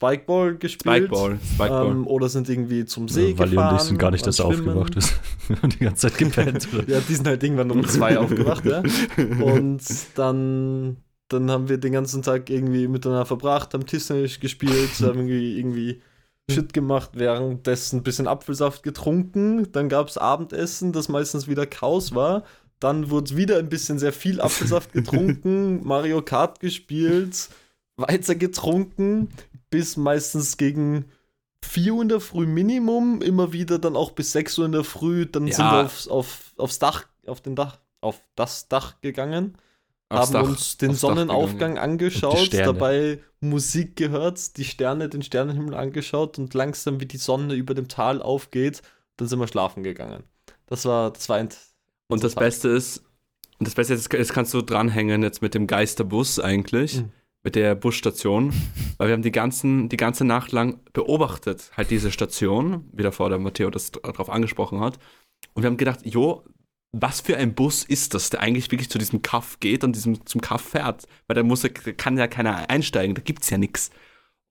Spikeball gespielt. Spikeball, Spikeball. Ähm, oder sind irgendwie zum See Ja, Wally gefahren. und ich sind gar nicht, dass er aufgewacht ist. Die ganze Zeit gepennt. Ja, die sind halt irgendwann um zwei aufgewacht, ja. Und dann, dann haben wir den ganzen Tag irgendwie miteinander verbracht, haben Tischtennis gespielt, haben irgendwie, irgendwie Shit gemacht, währenddessen ein bisschen Apfelsaft getrunken. Dann gab es Abendessen, das meistens wieder Chaos war. Dann wurde wieder ein bisschen sehr viel Apfelsaft getrunken, Mario Kart gespielt, weiter getrunken, bis meistens gegen 4 Uhr in der Früh Minimum, immer wieder dann auch bis 6 Uhr in der Früh, dann sind Ja. wir aufs, auf, aufs Dach, auf den Dach, auf das Dach gegangen, Aufs haben Dach- uns den Sonnenaufgang angeschaut, dabei Musik gehört, die Sterne, den Sternenhimmel angeschaut und langsam wie die Sonne über dem Tal aufgeht, dann sind wir schlafen gegangen. Das war, das war ein Und das Beste ist, und das Beste ist, jetzt kannst du dranhängen jetzt mit dem Geisterbus eigentlich, Mhm. Mit der Busstation, weil wir haben die, ganzen, die ganze Nacht lang beobachtet, halt diese Station, wie davor der Matteo das darauf angesprochen hat. Und wir haben gedacht, jo, was für ein Bus ist das, der eigentlich wirklich zu diesem Kaff geht und diesem, zum Kaff fährt? Weil da muss, da kann ja keiner einsteigen, da gibt es ja nichts.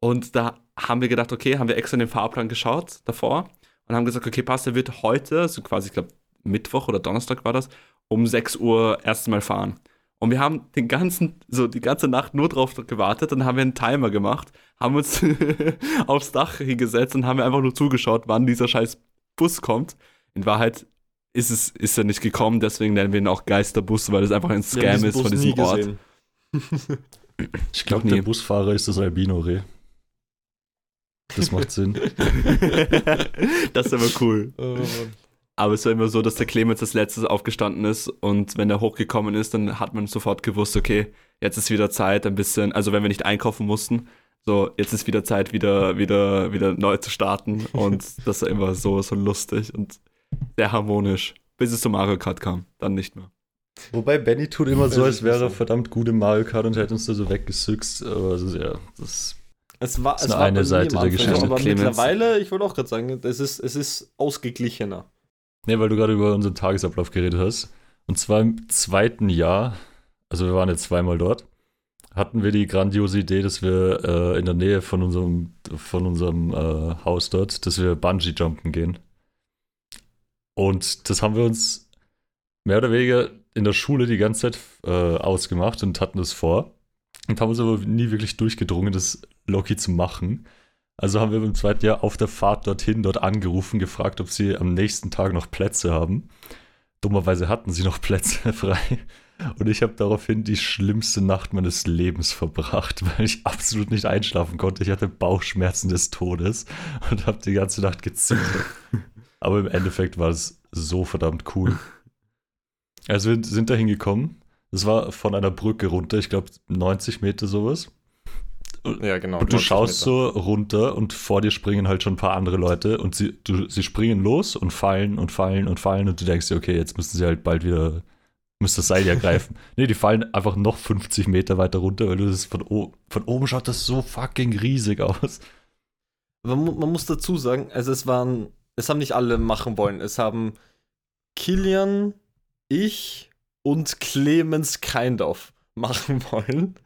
Und da haben wir gedacht, okay, haben wir extra in den Fahrplan geschaut davor und haben gesagt, okay, passt, der wird heute, so quasi, ich glaube, Mittwoch oder Donnerstag war das, um 6 Uhr erst mal fahren. Und wir haben den ganzen, so die ganze Nacht nur drauf gewartet, dann haben wir einen Timer gemacht, haben uns aufs Dach hingesetzt und haben einfach nur zugeschaut, wann dieser scheiß Bus kommt. In Wahrheit ist es, ist er nicht gekommen, deswegen nennen wir ihn auch Geisterbus, weil es einfach ein Scam ist von Bus diesem nie Ort. Ich glaube, der Busfahrer ist das Albino-Reh. Das macht Sinn. das ist aber cool. Oh, Mann. Aber es war immer so, dass der Clemens als letztes aufgestanden ist und wenn er hochgekommen ist, dann hat man sofort gewusst, okay, jetzt ist wieder Zeit, ein bisschen, also wenn wir nicht einkaufen mussten, so, jetzt ist wieder Zeit, wieder, wieder, wieder neu zu starten und das war immer so, so lustig und sehr harmonisch, bis es zu Mario Kart kam, dann nicht mehr. Wobei Benny tut immer so, als wäre er verdammt gut im Mario Kart und hätte uns da so weggesüchst. Aber es ist ja, das Es war, es war eine Seite der Geschichte. Aber Clemens. mittlerweile, ich wollte auch gerade sagen, es ist, es ist ausgeglichener. Nee, weil du gerade über unseren Tagesablauf geredet hast. Und zwar im zweiten Jahr, also wir waren jetzt zweimal dort, hatten wir die grandiose Idee, dass wir äh, in der Nähe von unserem, von unserem äh, Haus dort, dass wir Bungee-Jumpen gehen. Und das haben wir uns mehr oder weniger in der Schule die ganze Zeit äh, ausgemacht und hatten das vor. Und haben uns aber nie wirklich durchgedrungen, das Loki zu machen. Also haben wir im zweiten Jahr auf der Fahrt dorthin dort angerufen, gefragt, ob sie am nächsten Tag noch Plätze haben. Dummerweise hatten sie noch Plätze frei. Und ich habe daraufhin die schlimmste Nacht meines Lebens verbracht, weil ich absolut nicht einschlafen konnte. Ich hatte Bauchschmerzen des Todes und habe die ganze Nacht gezittert. Aber im Endeffekt war es so verdammt cool. Also wir sind da hingekommen. Das war von einer Brücke runter, ich glaube 90 Meter sowas. Ja, genau. Und du 90 schaust so runter und vor dir springen halt schon ein paar andere Leute und sie, du, sie springen los und fallen und fallen und fallen und du denkst dir, okay, jetzt müssen sie halt bald wieder, müsste das Seil ja greifen. nee, die fallen einfach noch 50 Meter weiter runter, weil du das von, o von oben schaut das so fucking riesig aus. Man, man muss dazu sagen, also es waren, es haben nicht alle machen wollen. Es haben Kilian, ich und Clemens Keindorf machen wollen.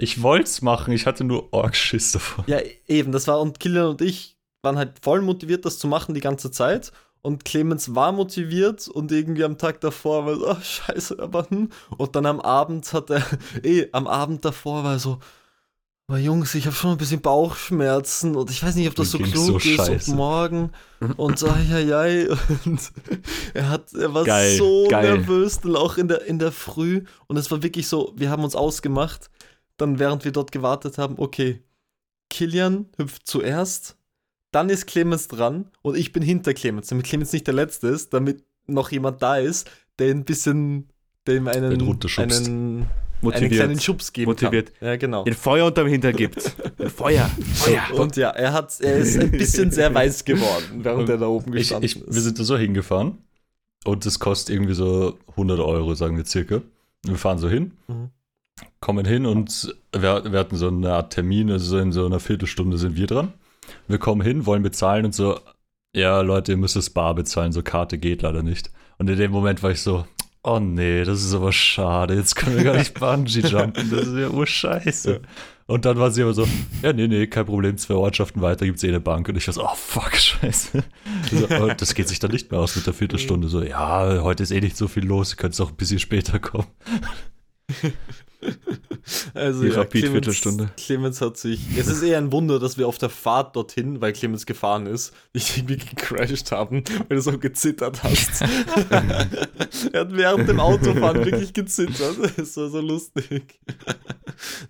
Ich wollte es machen, ich hatte nur Orgschiss davon. Ja, eben, das war, und Kilian und ich waren halt voll motiviert, das zu machen die ganze Zeit. Und Clemens war motiviert und irgendwie am Tag davor war so, oh, scheiße, aber hm. Und dann am Abend hat er, eh, am Abend davor war er so, aber Jungs, ich habe schon ein bisschen Bauchschmerzen und ich weiß nicht, ob das Mir so klug so ist scheiße. und morgen und so, ai, und er hat, er war Geil, so geil. nervös, dann auch in der, in der Früh und es war wirklich so, wir haben uns ausgemacht, dann während wir dort gewartet haben, okay, Kilian hüpft zuerst, dann ist Clemens dran und ich bin hinter Clemens, damit Clemens nicht der Letzte ist, damit noch jemand da ist, der ein bisschen, dem einen, einen, einen kleinen Schubs geben Motiviert. kann. Ja, genau. Den Feuer unterm Hinter gibt. Feuer, Feuer. Und ja, er, hat, er ist ein bisschen sehr weiß geworden, während er da oben Ich, gestanden ich, ist. wir sind da so hingefahren und das kostet irgendwie so 100 Euro, sagen wir circa. Wir fahren so hin, Mhm. Kommen hin und wir, wir hatten so eine Art Termin, also so in so einer Viertelstunde sind wir dran. Wir kommen hin, wollen bezahlen und so, ja Leute, ihr müsst das Bar bezahlen, so Karte geht leider nicht. Und in dem Moment war ich so, oh nee, das ist aber schade, jetzt können wir gar nicht Bungee jumpen, das ist ja urscheiße. Und dann war sie aber so, ja, nee, nee, kein Problem, zwei Ortschaften weiter gibt's eh eine Bank. Und ich war so, oh fuck, scheiße. So, aber das geht sich dann nicht mehr aus mit der Viertelstunde. So, ja, heute ist eh nicht so viel los, ihr könnt auch ein bisschen später kommen. Also Die ja, Rapid Clemens, Viertelstunde. Clemens hat sich. Es ist eher ein Wunder, dass wir auf der Fahrt dorthin, weil Clemens gefahren ist, nicht irgendwie gecrashed haben, weil du so gezittert hast. er hat während dem Autofahren wirklich gezittert. Das war so lustig.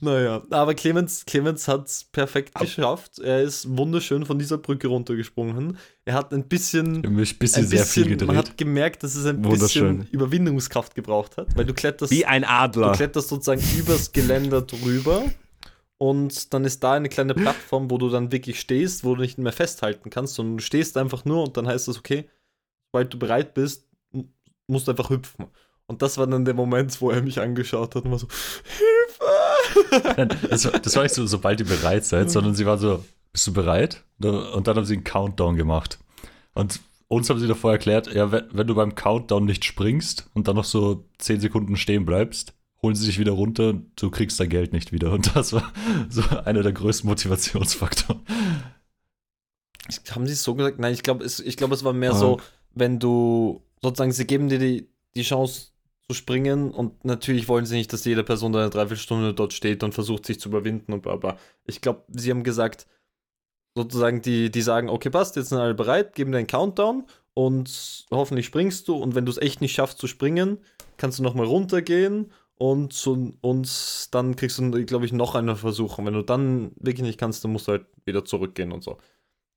naja, aber Clemens, Clemens hat es perfekt geschafft. Er ist wunderschön von dieser Brücke runtergesprungen. Er hat ein bisschen. Ein bisschen Ein sehr viel bisschen, man hat gemerkt, dass es ein bisschen Überwindungskraft gebraucht hat, weil du kletterst Wie ein Du Adler. kletterst sozusagen übers Geländer drüber und dann ist da eine kleine Plattform, wo du dann wirklich stehst, wo du nicht mehr festhalten kannst, sondern du stehst einfach nur und dann heißt es, okay, sobald du bereit bist, musst du einfach hüpfen. Und das war dann der Moment, wo er mich angeschaut hat und war so, Hilfe! Das, das war nicht so, sobald ihr bereit seid, sondern sie war so, bist du bereit? Und dann haben sie einen Countdown gemacht. Und uns haben sie davor erklärt, ja, wenn, du beim Countdown nicht springst und dann noch so 10 Sekunden stehen bleibst, holen sie dich wieder runter und du kriegst dein Geld nicht wieder. Und das war so einer der größten Motivationsfaktoren. Haben sie es so gesagt? Nein, ich glaube, es, ich glaub, es war mehr Ah. so, wenn du sozusagen, sie geben dir die, die Chance zu springen und natürlich wollen sie nicht, dass jede Person da eine Dreiviertelstunde dort steht und versucht sich zu überwinden und bla bla. Ich glaube, sie haben gesagt, sozusagen, die, die sagen, okay, passt, jetzt sind alle bereit, geben dir einen Countdown und hoffentlich springst du und wenn du es echt nicht schaffst zu springen, kannst du nochmal runtergehen und, zu, und dann kriegst du, glaube ich, noch einen Versuch. Und wenn du dann wirklich nicht kannst, dann musst du halt wieder zurückgehen und so.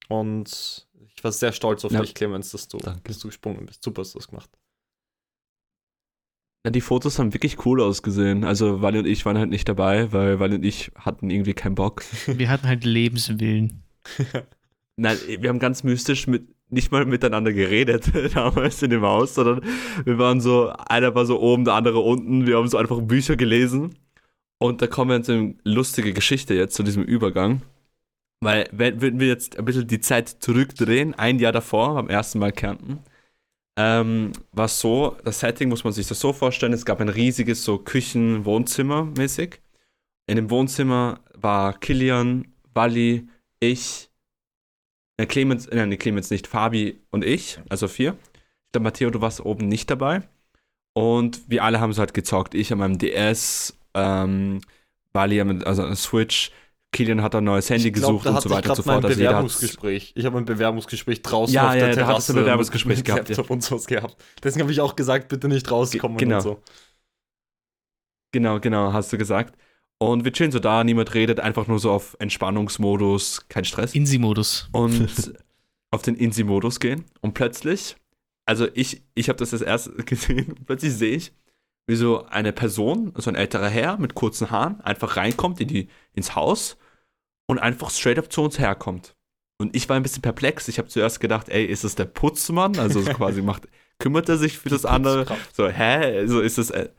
Und ich war sehr stolz auf Ja. dich, Clemens, dass du, Danke. dass du gesprungen bist. Super hast du das gemacht. Ja, die Fotos haben wirklich cool ausgesehen. Also Wally und ich waren halt nicht dabei, weil Wally und ich hatten irgendwie keinen Bock. Wir hatten halt Lebenswillen. Nein, wir haben ganz mystisch mit, nicht mal miteinander geredet damals in dem Haus, sondern wir waren so, einer war so oben, der andere unten. Wir haben so einfach Bücher gelesen. Und da kommen wir zu eine lustige Geschichte jetzt, zu diesem Übergang. Weil, wenn, wenn wir jetzt ein bisschen die Zeit zurückdrehen, ein Jahr davor, beim ersten Mal Kärnten, ähm, war es so, das Setting muss man sich das so vorstellen, es gab ein riesiges so Küchen-Wohnzimmer mäßig. In dem Wohnzimmer war Kilian, Wally, ich, äh, Clemens, äh, nee, Clemens nicht, Fabi und ich, also vier. Ich glaube, Matteo, du warst oben nicht dabei. Und wir alle haben so halt gezockt. Ich an meinem DS, ähm, an also an Switch, Kilian hat ein neues Handy glaub, gesucht da und so weiter und so fort. Also hat- Bewerbungsgespräch. Ich habe ein Bewerbungsgespräch draußen Ja, auf ja, der da Terrasse hattest du ein Bewerbungsgespräch gehabt, ja. Laptop und sowas gehabt. Deswegen habe ich auch gesagt, bitte nicht rauskommen Genau. und so. Genau, genau, hast du gesagt. Und wir chillen so da, niemand redet, einfach nur so auf Entspannungsmodus, kein Stress. Insi-Modus. und auf den Insi-Modus gehen. Und plötzlich, also ich, ich habe das das erste gesehen, plötzlich sehe ich, wie so eine Person, so ein älterer Herr mit kurzen Haaren, einfach reinkommt in die, ins Haus und einfach straight up zu uns herkommt. Und ich war ein bisschen perplex. Ich habe zuerst gedacht, ey, ist es der Putzmann? Also so quasi macht, kümmert er sich für das andere? So, hä? So ist es äh,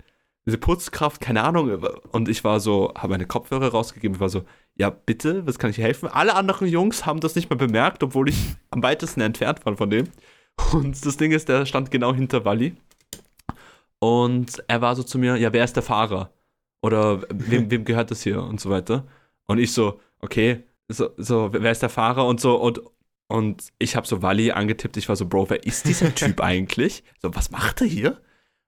diese Putzkraft, keine Ahnung. Und ich war so, habe meine Kopfhörer rausgegeben. Ich war so, ja, bitte, was kann ich helfen? Alle anderen Jungs haben das nicht mal bemerkt, obwohl ich am weitesten entfernt war von dem. Und das Ding ist, der stand genau hinter Wally. Und er war so zu mir, ja, wer ist der Fahrer? Oder wem, wem gehört das hier? Und so weiter. Und ich so, okay, so, so wer ist der Fahrer? Und so, und, und ich habe so Wally angetippt. Ich war so, Bro, wer ist dieser Typ eigentlich? So, was macht er hier?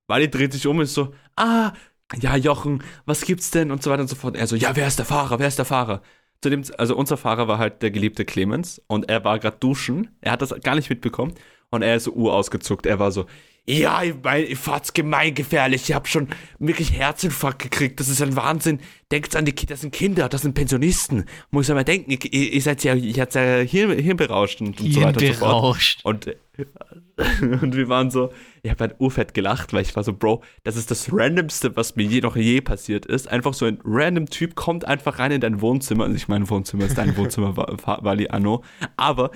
Wally dreht sich um und ist so, ah, ja, Jochen, was gibt's denn? Und so weiter und so fort. Er so, ja, wer ist der Fahrer? Wer ist der Fahrer? Zu dem, also unser Fahrer war halt der geliebte Clemens und er war gerade duschen. Er hat das gar nicht mitbekommen und er ist so urausgezuckt. Er war so, ja, ich, mein, ich fahrt's gemeingefährlich. Ich hab schon wirklich Herzinfarkt gekriegt. Das ist ein Wahnsinn. Denkt an die Kinder, das sind Kinder, das sind Pensionisten. Muss ja mal denken, ihr, ihr seid ja, ihr seid ja hier, hirnberauscht und, und so weiter und so fort. Und, und wir waren so, ich habe halt urfett gelacht, weil ich war so, Bro, das ist das Randomste, was mir je noch je passiert ist. Einfach so ein random Typ kommt einfach rein in dein Wohnzimmer. Also ich mein Wohnzimmer ist dein Wohnzimmer, Wa- Wally Anno. Aber,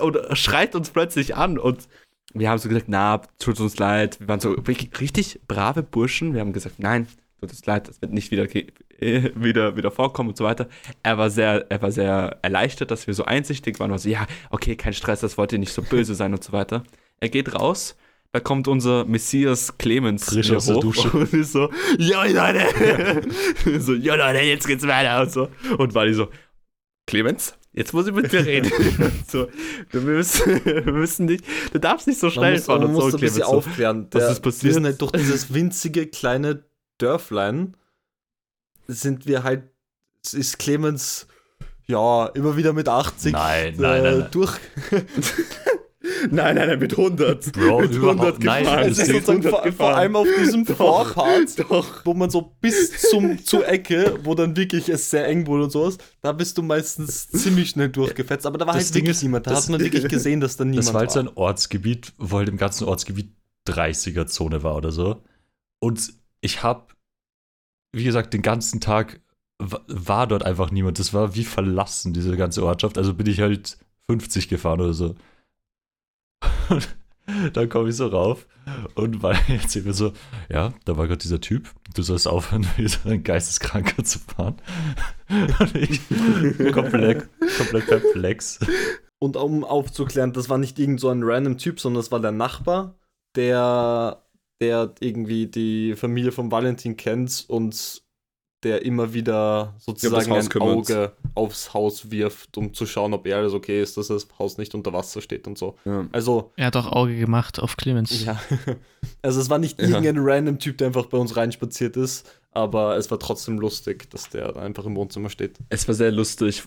oder schreit uns plötzlich an und wir haben so gesagt, na, tut uns leid. Wir waren so richtig brave Burschen. Wir haben gesagt, nein, tut uns leid, das wird nicht wieder, äh, wieder, wieder vorkommen und so weiter. Er war sehr, er war sehr erleichtert, dass wir so einsichtig waren. War so, ja, okay, kein Stress, das wollte nicht so böse sein und so weiter. Er geht raus, da kommt unser Messias Clemens Frisch aus der Dusche. und ist so, ja Leute, so, ja Leute, jetzt geht's weiter und so. Und war die so, Clemens, jetzt muss ich mit dir reden. so, wir müssen, wir müssen nicht, du darfst nicht so Man schnell muss, fahren man und muss so, ein Clemens. So. aufklären. was Der, ist passiert? Wir sind halt durch dieses winzige kleine Dörflein sind wir halt, ist Clemens ja immer wieder mit 80 Nein, äh, nein, nein, nein. durch. Nein, nein, nein, mit 100. Bro, mit überhaupt- nein, gefahren. das Es ist sozusagen vor, vor allem auf diesem Vorpart, Doch. wo man so bis zum, zur Ecke, wo dann wirklich es sehr eng wurde und sowas, da bist du meistens ziemlich schnell durchgefetzt. Aber da war Das halt Ding wirklich ist, niemand. Da das- hat man wirklich gesehen, dass da niemand Das war halt so war. ein Ortsgebiet, wo halt im ganzen Ortsgebiet 30er-Zone war oder so. Und ich habe, wie gesagt, den ganzen Tag wa- war dort einfach niemand. Das war wie verlassen, diese ganze Ortschaft. Also bin ich halt 50 gefahren oder so. Und dann komme ich so rauf und weil erzählt mir so, ja, da war gerade dieser Typ, du sollst aufhören, wie so ein Geisteskranker zu fahren. Und ich komplett, komplett perplex. Und um aufzuklären, das war nicht irgend so ein random Typ, sondern das war der Nachbar, der, der irgendwie die Familie von Valentin kennt und der immer wieder sozusagen Haus ein. Auge aufs Haus wirft, um zu schauen, ob alles okay ist, dass das Haus nicht unter Wasser steht und so. Ja. Also, Er hat auch Auge gemacht auf Clemens. ja. Also es war nicht Ja. irgendein random Typ, der einfach bei uns reinspaziert ist, aber es war trotzdem lustig, dass der einfach im Wohnzimmer steht. Es war sehr lustig.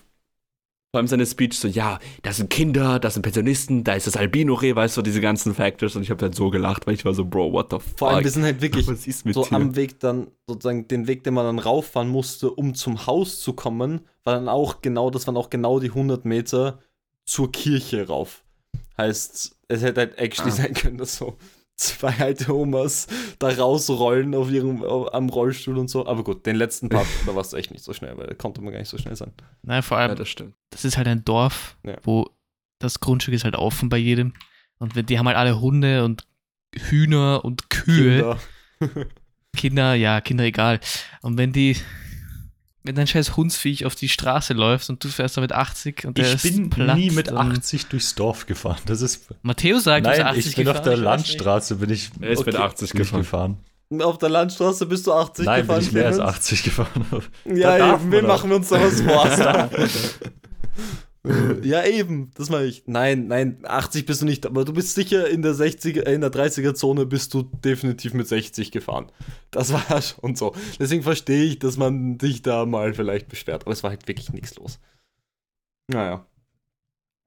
Vor allem seine Speech so, ja, das sind Kinder, das sind Pensionisten, da ist das Albino-Reh, weißt du, diese ganzen Factors. Und ich habe halt so gelacht, weil ich war so, Bro, what the fuck? Vor allem, wir sind halt wirklich so dir? am Weg dann, sozusagen den Weg, den man dann rauffahren musste, um zum Haus zu kommen, war dann auch genau, das waren auch genau die 100 Meter zur Kirche rauf. Heißt, es hätte halt actually Ah. sein können, dass so zwei alte Omas da rausrollen auf ihrem, am Rollstuhl und so. Aber gut, den letzten Part, da war es echt nicht so schnell, weil da konnte man gar nicht so schnell sein. Nein, vor ja, allem, das stimmt. das ist halt ein Dorf, Ja. wo das Grundstück ist halt offen bei jedem. Und wenn- die haben halt alle Hunde und Hühner und Kühe. Kinder. Kinder, ja, Kinder egal. Und wenn die, wenn dein scheiß Hundsviech auf die Straße läuft und du fährst da mit 80 und der Ich ist bin platt, nie mit dann- 80 durchs Dorf gefahren. Das ist. Matteo sagt, Nein, 80 ich bin auf gefahren. der Ich weiß Landstraße, bin ich. Er ist mit 80 bin ich gefahren. gefahren. Auf der Landstraße bist du 80 Nein, bin gefahren. ich mehr als Clemens? 80 gefahren. Ja, eben, wir machen uns da was vor. ja, eben, das meine ich. Nein, nein, 80 bist du nicht, aber du bist sicher in der 60er, äh, in der 30er Zone bist du definitiv mit 60 gefahren. Das war ja schon so. Deswegen verstehe ich, dass man dich da mal vielleicht beschwert, aber es war halt wirklich nichts los. Naja.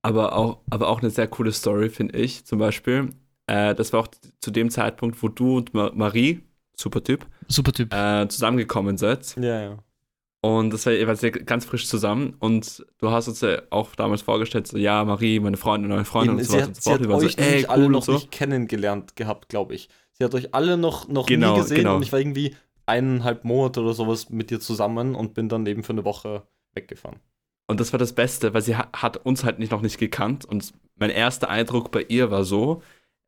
Aber auch, aber auch eine sehr coole Story, finde ich. Zum Beispiel, äh, das war auch zu dem Zeitpunkt, wo du und Ma Marie, super Typ. Super Typ. äh, zusammengekommen seid. Ja, ja. Und das war jeweils ganz frisch zusammen. Und du hast uns ja auch damals vorgestellt, so, ja, Marie, meine Freundin, meine Freundin Eben, und so sie weiter hat, und so sie fort. hat Wir waren euch so, ey, alle cool und noch so. nicht kennengelernt gehabt, glaube ich. Sie hat euch alle noch, noch Genau, nie gesehen genau. und ich war irgendwie eineinhalb Monate oder sowas mit dir zusammen und bin dann eben für eine Woche weggefahren. Und das war das Beste, weil sie ha hat uns halt nicht, noch nicht gekannt. Und mein erster Eindruck bei ihr war so,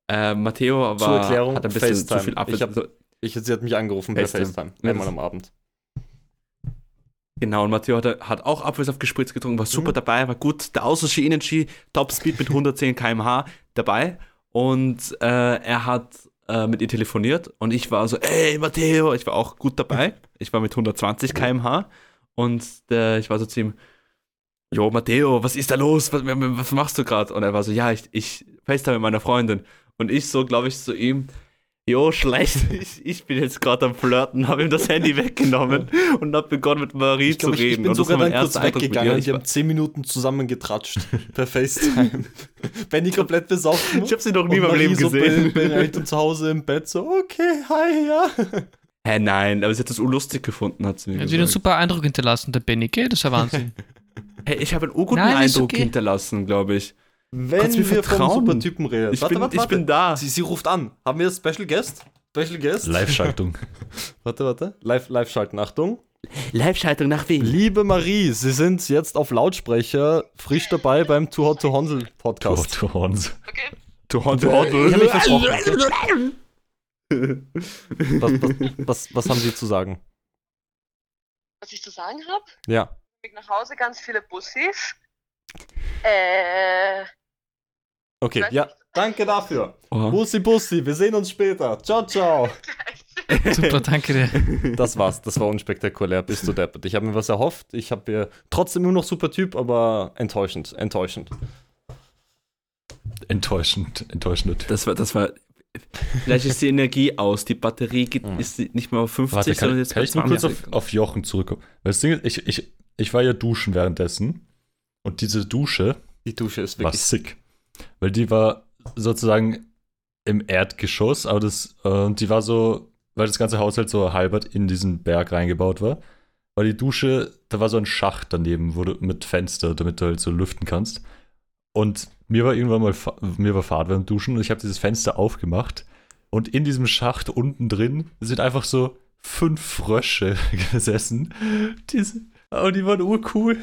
äh, Matteo war, Zur Erklärung, hat ein bisschen FaceTime. zu viel ab. Ich hab- Ich, sie hat mich angerufen per FaceTime. FaceTime, Ja, einmal am Abend. Genau, und Matteo hat, hat auch Apfelsaft gespritzt getrunken, war super Mhm. dabei, war gut. Der Außerski Energy, Top Speed mit 110 km/h dabei. Und äh, er hat äh, mit ihr telefoniert und ich war so, ey Matteo, ich war auch gut dabei. Ich war mit 120 km/h und äh, ich war so zu ihm, Jo, Matteo, was ist da los? Was, was machst du gerade? Und er war so, ja, ich, ich FaceTime mit meiner Freundin. Und ich so, glaube ich, zu ihm, Jo, schlecht, ich, ich bin jetzt gerade am Flirten, habe ihm das Handy weggenommen und habe begonnen mit Marie Ich glaube, zu ich, reden. ich bin und sogar dann kurz weggegangen. ihr. Die Ich, haben 10 Minuten zusammen getratscht per FaceTime. Benny komplett besoffen. ich habe sie noch nie und meinem Leben so gesehen. ihren Eltern zu Hause im Bett so, okay, hi, ja. Hä, nein, aber sie hat das urlustig gefunden, hat sie mir Er hat wieder einen gesagt. super Eindruck hinterlassen, der Benny, gell? Das ist ja Wahnsinn. Hey, ich habe einen urguten ist Eindruck okay. hinterlassen, glaube ich. Wenn Kannst wir vom? Supertypen reden. Ich, bin, ich bin da. Sie, sie ruft an. Haben wir Special Guest? Special Guest? Live-Schaltung. Warte, warte. Live, live. Achtung. Live-Schaltung nach Wien. Liebe Marie, Sie sind jetzt auf Lautsprecher frisch dabei beim Too Hot to Oh, Podcast. to Horns. Du Hondel. Ich habe mich versprochen. Was, was, was, was haben Sie zu sagen? was ich zu sagen habe. Ja. Weg nach Hause ganz viele Bussis. Äh. Okay, Weiß ja. nicht. Danke dafür. Oha. Bussi, Bussi, wir sehen uns später. Ciao, ciao. Super, danke dir. Das war's, das war unspektakulär, bist du deppert. Ich habe mir was erhofft. Ich habe mir trotzdem immer noch super Typ, aber enttäuschend, enttäuschend. Enttäuschend, enttäuschend. Das war, das war. Vielleicht ist die Energie aus. Die Batterie geht, Mhm. ist nicht mehr auf 50, Warte, kann, sondern jetzt kann ich nur kurz 20. auf, auf Jochen zurückkommen? Weil das Ding ist, ich, ich, ich war ja duschen währenddessen und diese Dusche Die Dusche ist war wirklich. sick. Weil die war sozusagen im Erdgeschoss, aber das, äh, die war so, weil das ganze Haus halt so halbert in diesen Berg reingebaut war, war die Dusche, da war so ein Schacht daneben, wo du mit Fenster, damit du halt so lüften kannst. Und mir war irgendwann mal, mir war Fahrt beim Duschen und ich habe dieses Fenster aufgemacht und in diesem Schacht unten drin sind einfach so fünf Frösche gesessen. Diese, aber die waren urcool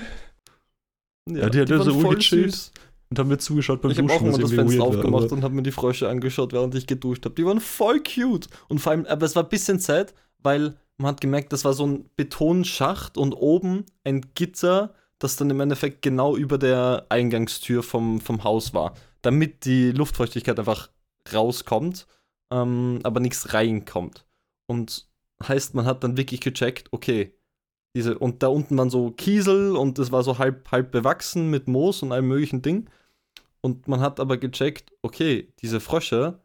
Ja, die hat waren so voll gechillt. süß. Und haben mir zugeschaut beim Ich habe auch Duschen, immer was das Fenster war, aufgemacht aber- und habe mir die Frösche angeschaut, während ich geduscht habe. Die waren voll cute. Und vor allem, aber es war ein bisschen Zeit, weil man hat gemerkt, das war so ein Betonschacht und oben ein Gitter, das dann im Endeffekt genau über der Eingangstür vom, vom Haus war. Damit die Luftfeuchtigkeit einfach rauskommt, ähm, aber nichts reinkommt. Und heißt, man hat dann wirklich gecheckt, okay, diese, und da unten waren so Kiesel und es war so halb, halb bewachsen mit Moos und allem möglichen Ding. Und man hat aber gecheckt, okay, diese Frösche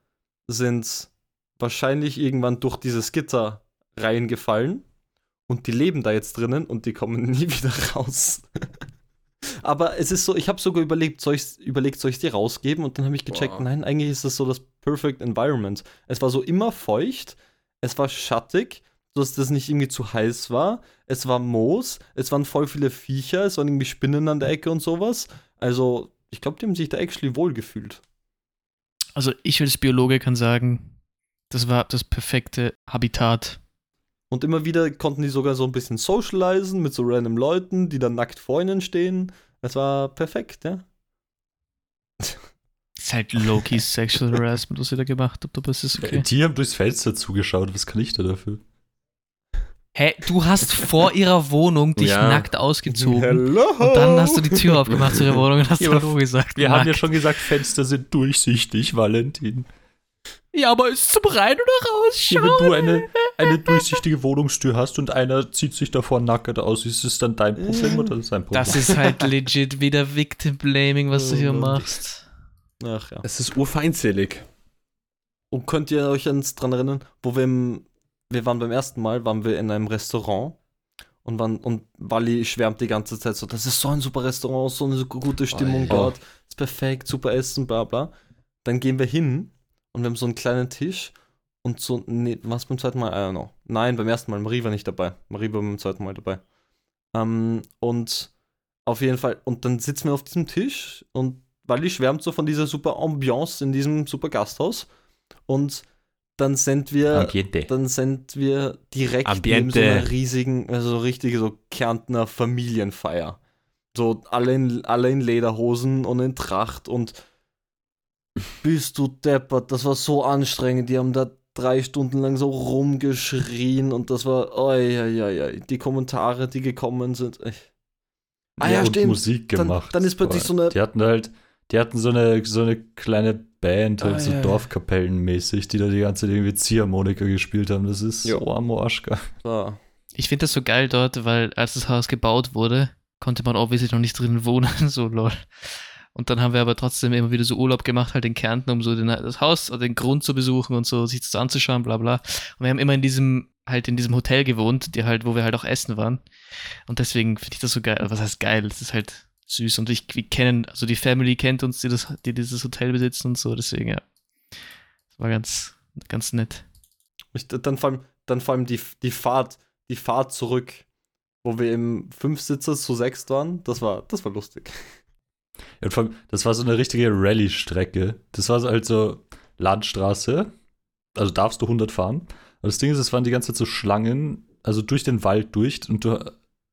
sind wahrscheinlich irgendwann durch dieses Gitter reingefallen und die leben da jetzt drinnen und die kommen nie wieder raus. aber es ist so, ich habe sogar überlegt, soll ich überlegt, soll ich die rausgeben und dann habe ich gecheckt, Boah. nein, eigentlich ist das so das Perfect Environment. Es war so immer feucht, es war schattig, sodass das nicht irgendwie zu heiß war. Es war Moos, es waren voll viele Viecher, es waren irgendwie Spinnen an der Ecke und sowas. Also, ich glaube, die haben sich da actually wohl gefühlt. Also ich als Biologe kann sagen, das war das perfekte Habitat. Und immer wieder konnten die sogar so ein bisschen socialisen mit so random Leuten, die dann nackt vor ihnen stehen. Es war perfekt, ja. Das ist halt low-key Sexual Harassment, was ihr da gemacht habt, aber es ist okay. Die haben durchs Fenster zugeschaut, was kann ich da dafür? Hä, du hast vor ihrer Wohnung dich Ja. nackt ausgezogen. Hello! Und dann hast du die Tür aufgemacht zu ihrer Wohnung und hast Ja, Hallo gesagt. Wir haben ja nackt. schon gesagt, Fenster sind durchsichtig, Valentin. Ja, aber ist zum Rein- oder Ja, Rausschauen? wenn du eine, eine durchsichtige Wohnungstür hast und einer zieht sich davor nackt aus, ist es dann dein Problem oder sein Problem? Das ist halt legit wieder Victim Blaming, was du hier Oh machst. Ach ja. Es ist urfeindselig. Und könnt ihr euch ans dran erinnern, wo wir im, wir waren beim ersten Mal, waren wir in einem Restaurant und waren, und Wally schwärmt die ganze Zeit so, das ist so ein super Restaurant, so eine gute Stimmung ja. dort, ist perfekt, super Essen, bla bla. Dann gehen wir hin und wir haben so einen kleinen Tisch und so, nee, was beim zweiten Mal? I don't know. Nein, beim ersten Mal, Marie war nicht dabei. Marie war beim zweiten Mal dabei. Ähm, und auf jeden Fall, und dann sitzen wir auf diesem Tisch und Wally schwärmt so von dieser super Ambiance in diesem super Gasthaus. Und dann sind wir, Ambiente. dann sind wir direkt neben Ambiente. so einer riesigen, also so richtige so Kärntner Familienfeier. So alle in, alle in Lederhosen und in Tracht und bist du deppert, das war so anstrengend. Die haben da drei Stunden lang so rumgeschrien und das war, oi, oi, oi, die Kommentare, die gekommen sind. Ah ja, und stimmt. Musik Dann- gemacht. dann ist plötzlich so eine- Die hatten halt, die hatten so eine, so eine kleine Band, halt Ah, so ja. Dorfkapellenmäßig, die da die ganze Zeit irgendwie Ziehharmonika gespielt haben. Das ist Ja. so am Arschgeil. war, Ich finde das so geil dort, weil als das Haus gebaut wurde, konnte man obviously noch nicht drin wohnen, so lol. Und dann haben wir aber trotzdem immer wieder so Urlaub gemacht, halt in Kärnten, um so den, das Haus oder den Grund zu besuchen und so, sich das anzuschauen, bla bla. Und wir haben immer in diesem, halt in diesem Hotel gewohnt, die halt, wo wir halt auch essen waren. Und deswegen finde ich das so geil. Also Was heißt geil? Es ist halt süß. Und ich, wir kennen, also die Family kennt uns, die, das, die dieses Hotel besitzen und so, deswegen ja. Das war ganz, ganz nett. ich, dann vor allem, dann vor allem die, die Fahrt, die Fahrt zurück, wo wir im Fünfsitzer zu sechs waren, das war, das war lustig. Ja, und vor allem, das war so eine richtige Rallye-Strecke. Das war so halt so Landstraße. Also darfst du 100 fahren. Aber das Ding ist, es waren die ganze Zeit so Schlangen, also durch den Wald durch und du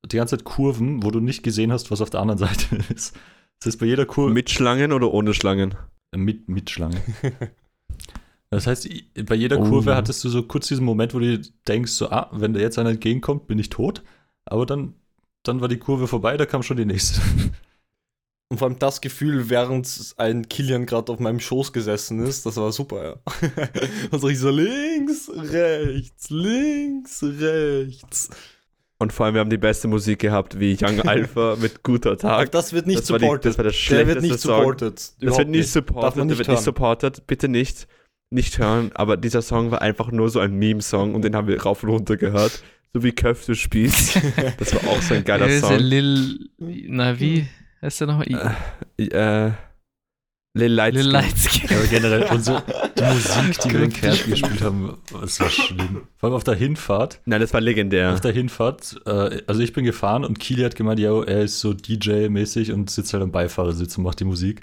die ganze Zeit Kurven, wo du nicht gesehen hast, was auf der anderen Seite ist. Das heißt, bei jeder Kurve. Mit Schlangen oder ohne Schlangen? Mit, mit Schlange. Das heißt, bei jeder Oh. Kurve hattest du so kurz diesen Moment, wo du denkst, so, ah, wenn da jetzt einer entgegenkommt, bin ich tot. Aber dann, dann war die Kurve vorbei, da kam schon die nächste. Und vor allem das Gefühl, während ein Kilian gerade auf meinem Schoß gesessen ist, das war super, ja. Und so ich so links, rechts, links, rechts. Und vor allem, wir haben die beste Musik gehabt, wie Young Alpha mit guter Tag. das wird nicht das, war die, supported. das war der Der schlechteste wird nicht Song. supported. Das Überhaupt wird nicht supported, man der nicht wird nicht hören. supported. Bitte nicht, nicht hören. Aber dieser Song war einfach nur so ein Meme-Song und den haben wir rauf und runter gehört. So wie Köfte spielst. Das war auch so ein geiler Wer ist der Song. Lil, na wie heißt der nochmal? Äh, Lil Lightskin. Lil Lightskin. Aber generell, unsere, die Musik, die wir in. Kärnten gespielt haben, das war schlimm. Vor allem auf der Hinfahrt. Nein, das war legendär. Auf der Hinfahrt, äh, also ich bin gefahren und Kili hat gemeint, ja, er ist so DJ-mäßig und sitzt halt am Beifahrersitz und macht die Musik.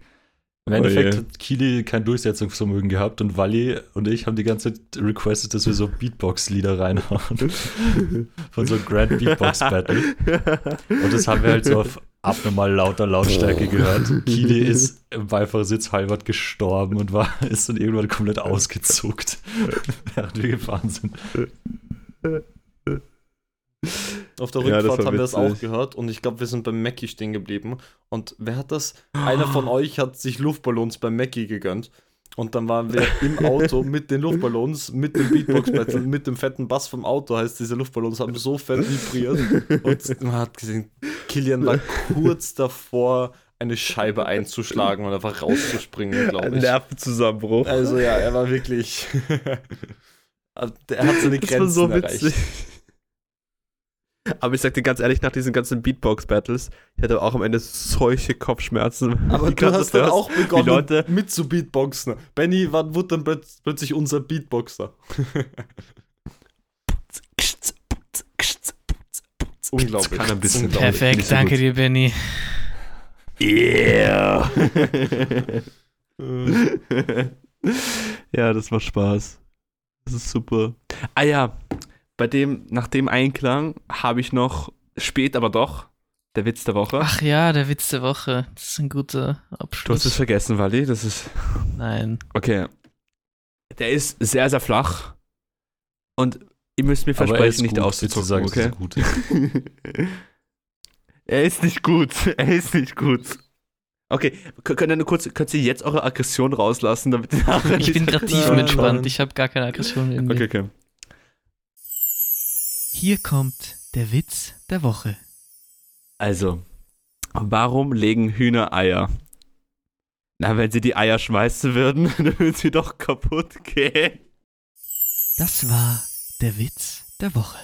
Im Oh Endeffekt je. hat Kili kein Durchsetzungsvermögen gehabt und Wally und ich haben die ganze Zeit requested, dass wir so Beatbox-Lieder reinhauen. Von so Grand Beatbox Battle. Und das haben wir halt so auf abnormal lauter Lautstärke gehört. Kili ist im Beifahrersitz halbert gestorben und war, ist dann irgendwann komplett ausgezuckt, während wir gefahren sind. Auf der Ja, Rückfahrt war haben wir das auch gehört und ich glaube, wir sind beim Mackie stehen geblieben. Und wer hat das? Einer von euch hat sich Luftballons beim Mackie gegönnt. Und dann waren wir im Auto mit den Luftballons, mit dem Beatbox-Battle, mit dem fetten Bass vom Auto. Heißt, diese Luftballons haben so fett vibriert. Und man hat gesehen, Kilian war kurz davor, eine Scheibe einzuschlagen und einfach rauszuspringen, glaube Ein ich. Nervenzusammenbruch. Also ja, er war wirklich. er hat seine Das war Grenzen so erreicht. Aber ich sag dir ganz ehrlich, nach diesen ganzen Beatbox-Battles, ich hatte auch am Ende solche Kopfschmerzen. Aber du hast dann auch Die begonnen Leute, mit zu Beatboxen. Benny war, wurde dann plötz- plötzlich unser Beatboxer. Unglaublich. Kann ein bisschen. Unglaublich. Perfekt, Nicht so danke gut. dir, Benny. Yeah! Ja, das macht Spaß. Das ist super. Ah ja, bei dem, nach dem Einklang habe ich noch spät, aber doch, der Witz der Woche. Ach ja, der Witz der Woche. Das ist ein guter du hast es Abschluss. vergessen, Wally. Das ist. Nein. Okay. Der ist sehr, sehr flach. Und ihr müsst mir Aber er ist versprechen, nicht gut. sag, okay? er gut ist. er ist nicht gut. Er ist nicht gut. Okay, könnt ihr nur kurz, könnt ihr jetzt eure Aggression rauslassen, damit nachher Ich bin gerade Nein, tiefenentspannt. nein. Ich habe gar keine Aggression in mir. Okay, okay. Hier kommt der Witz der Woche. Also, warum legen Hühner Eier? Na, wenn sie die Eier schmeißen würden, dann würden sie doch kaputt gehen. Das war der Witz der Woche.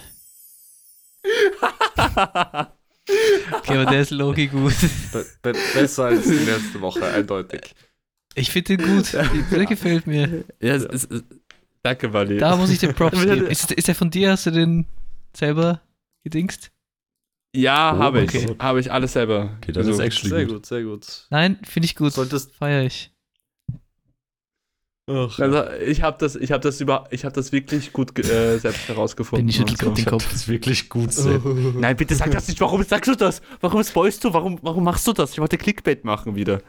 Okay, aber der ist Logi gut. be be besser als die letzte Woche, eindeutig. Ich finde den gut. Der gefällt mir. Ja, es, es, danke, Wally. Da muss ich den Props geben. Ist, ist der von dir? Hast du den selber gedingst? Ja, Oh, habe ich. okay. Habe ich alles selber. Okay, das gesucht. ist actually Sehr gut. gut, sehr gut. Nein, finde ich gut. Solltest. Feier ich. Ach, Also, ich habe das, ich habe das über, ich habe das wirklich gut äh, selbst herausgefunden. Benny schüttelt und gerade den Kopf. Das ist wirklich gut selbst. Nein, bitte sag das nicht. Warum sagst du das? Warum spoilst du? Warum, warum machst du das? Ich wollte Clickbait machen wieder.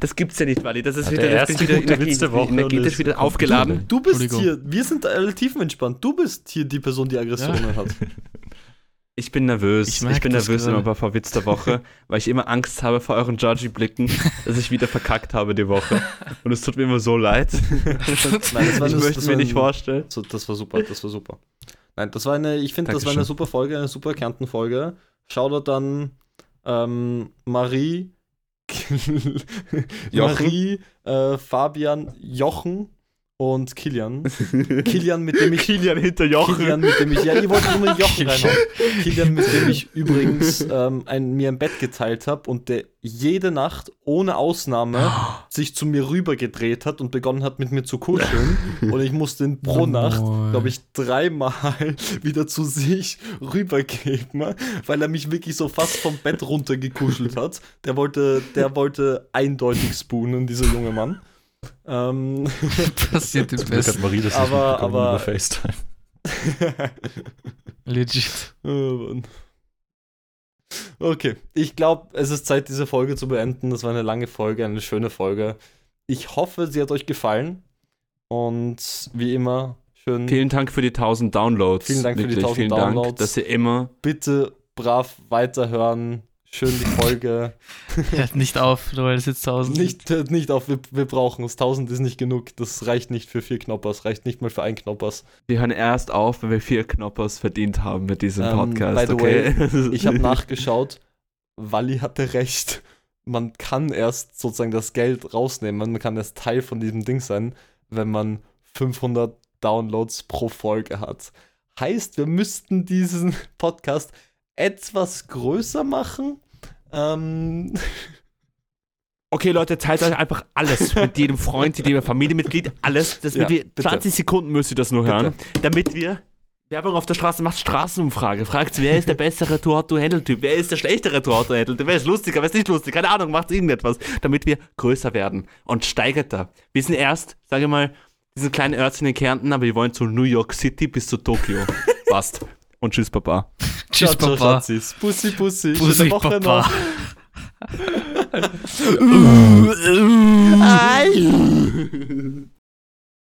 Das gibt's ja nicht, Wally. Das ist Ja, wieder, der das wieder gute Witz der Woche energetisch wieder aufgeladen. Du bist hier, wir sind alle tiefenentspannt. Du bist hier die Person, die Aggressionen hat. Ich bin nervös. Ich Ich, bin nervös gerade. immer vor Witz der Woche, weil ich immer Angst habe vor euren Judgy-Blicken, dass ich wieder verkackt habe die Woche. Und es tut mir immer so leid. Nein, das war ich das- möchte das mir war nicht ein- vorstellen. So, das war super, das war super. Nein, das war eine, ich finde, das war eine super Folge, eine super Kärnten-Folge. Shoutout dann ähm, Marie. Marie, äh, Fabian, Jochen und Kilian. Kilian, mit dem ich. Kilian hinter Jochen. Kilian, mit dem ich. Ja, ihr wollt nur Jochen reinhauen. Kilian, mit dem ich übrigens ähm, ein, mir ein Bett geteilt habe und der jede Nacht ohne Ausnahme sich zu mir rüber gedreht hat und begonnen hat, mit mir zu kuscheln. und ich musste ihn pro Nacht, Moin. glaube ich, dreimal wieder zu sich rübergeben, weil er mich wirklich so fast vom Bett runtergekuschelt hat. Der wollte, der wollte eindeutig spoonen, dieser junge Mann. Ähm, Passiert im Glück hat Besten. Marie das Aber- aber- über FaceTime. Legit. Oh. Okay, ich glaube, es ist Zeit, diese Folge zu beenden. Das war eine lange Folge, eine schöne Folge. Ich hoffe, sie hat euch gefallen. Und wie immer, schön Vielen Dank für die 1000 Downloads. Vielen Dank für die Wirklich, 1000 vielen Dank, Downloads. dass ihr immer. bitte brav weiterhören. Schön die Folge. Hört nicht auf, weil es jetzt 1000 nicht, hört nicht auf, wir, wir brauchen es. 1000 ist nicht genug. Das reicht nicht für vier Knoppers, reicht nicht mal für ein Knoppers. Wir hören erst auf, wenn wir vier Knoppers verdient haben mit diesem Ähm, Podcast. by the okay? Ich habe nachgeschaut, Wally hatte recht. Man kann erst sozusagen das Geld rausnehmen, man kann erst Teil von diesem Ding sein, wenn man 500 Downloads pro Folge hat. Heißt, wir müssten diesen Podcast etwas größer machen. Ähm, Okay, Leute, teilt euch einfach alles mit jedem Freund, mit jedem Familienmitglied, alles. Das Ja, wir, bitte. 20 Sekunden müsst ihr das nur Bitte. hören, damit wir Werbung auf der Straße macht Straßenumfrage. Fragt, wer ist der bessere Tour-to-Handle-Typ? Wer ist der schlechtere Tour-to-Handle-Typ? Wer ist lustiger? Wer ist nicht lustig? Keine Ahnung, macht irgendetwas, damit wir größer werden und steigert da. Wir sind erst, sage ich mal, diesen kleinen Örtchen in Kärnten, aber wir wollen zu New York City bis zu Tokio. Passt. Und tschüss, Papa. Tschüss, ciao, Papa. Bussi. Pussy, Schöne Woche Papa. noch. Ei.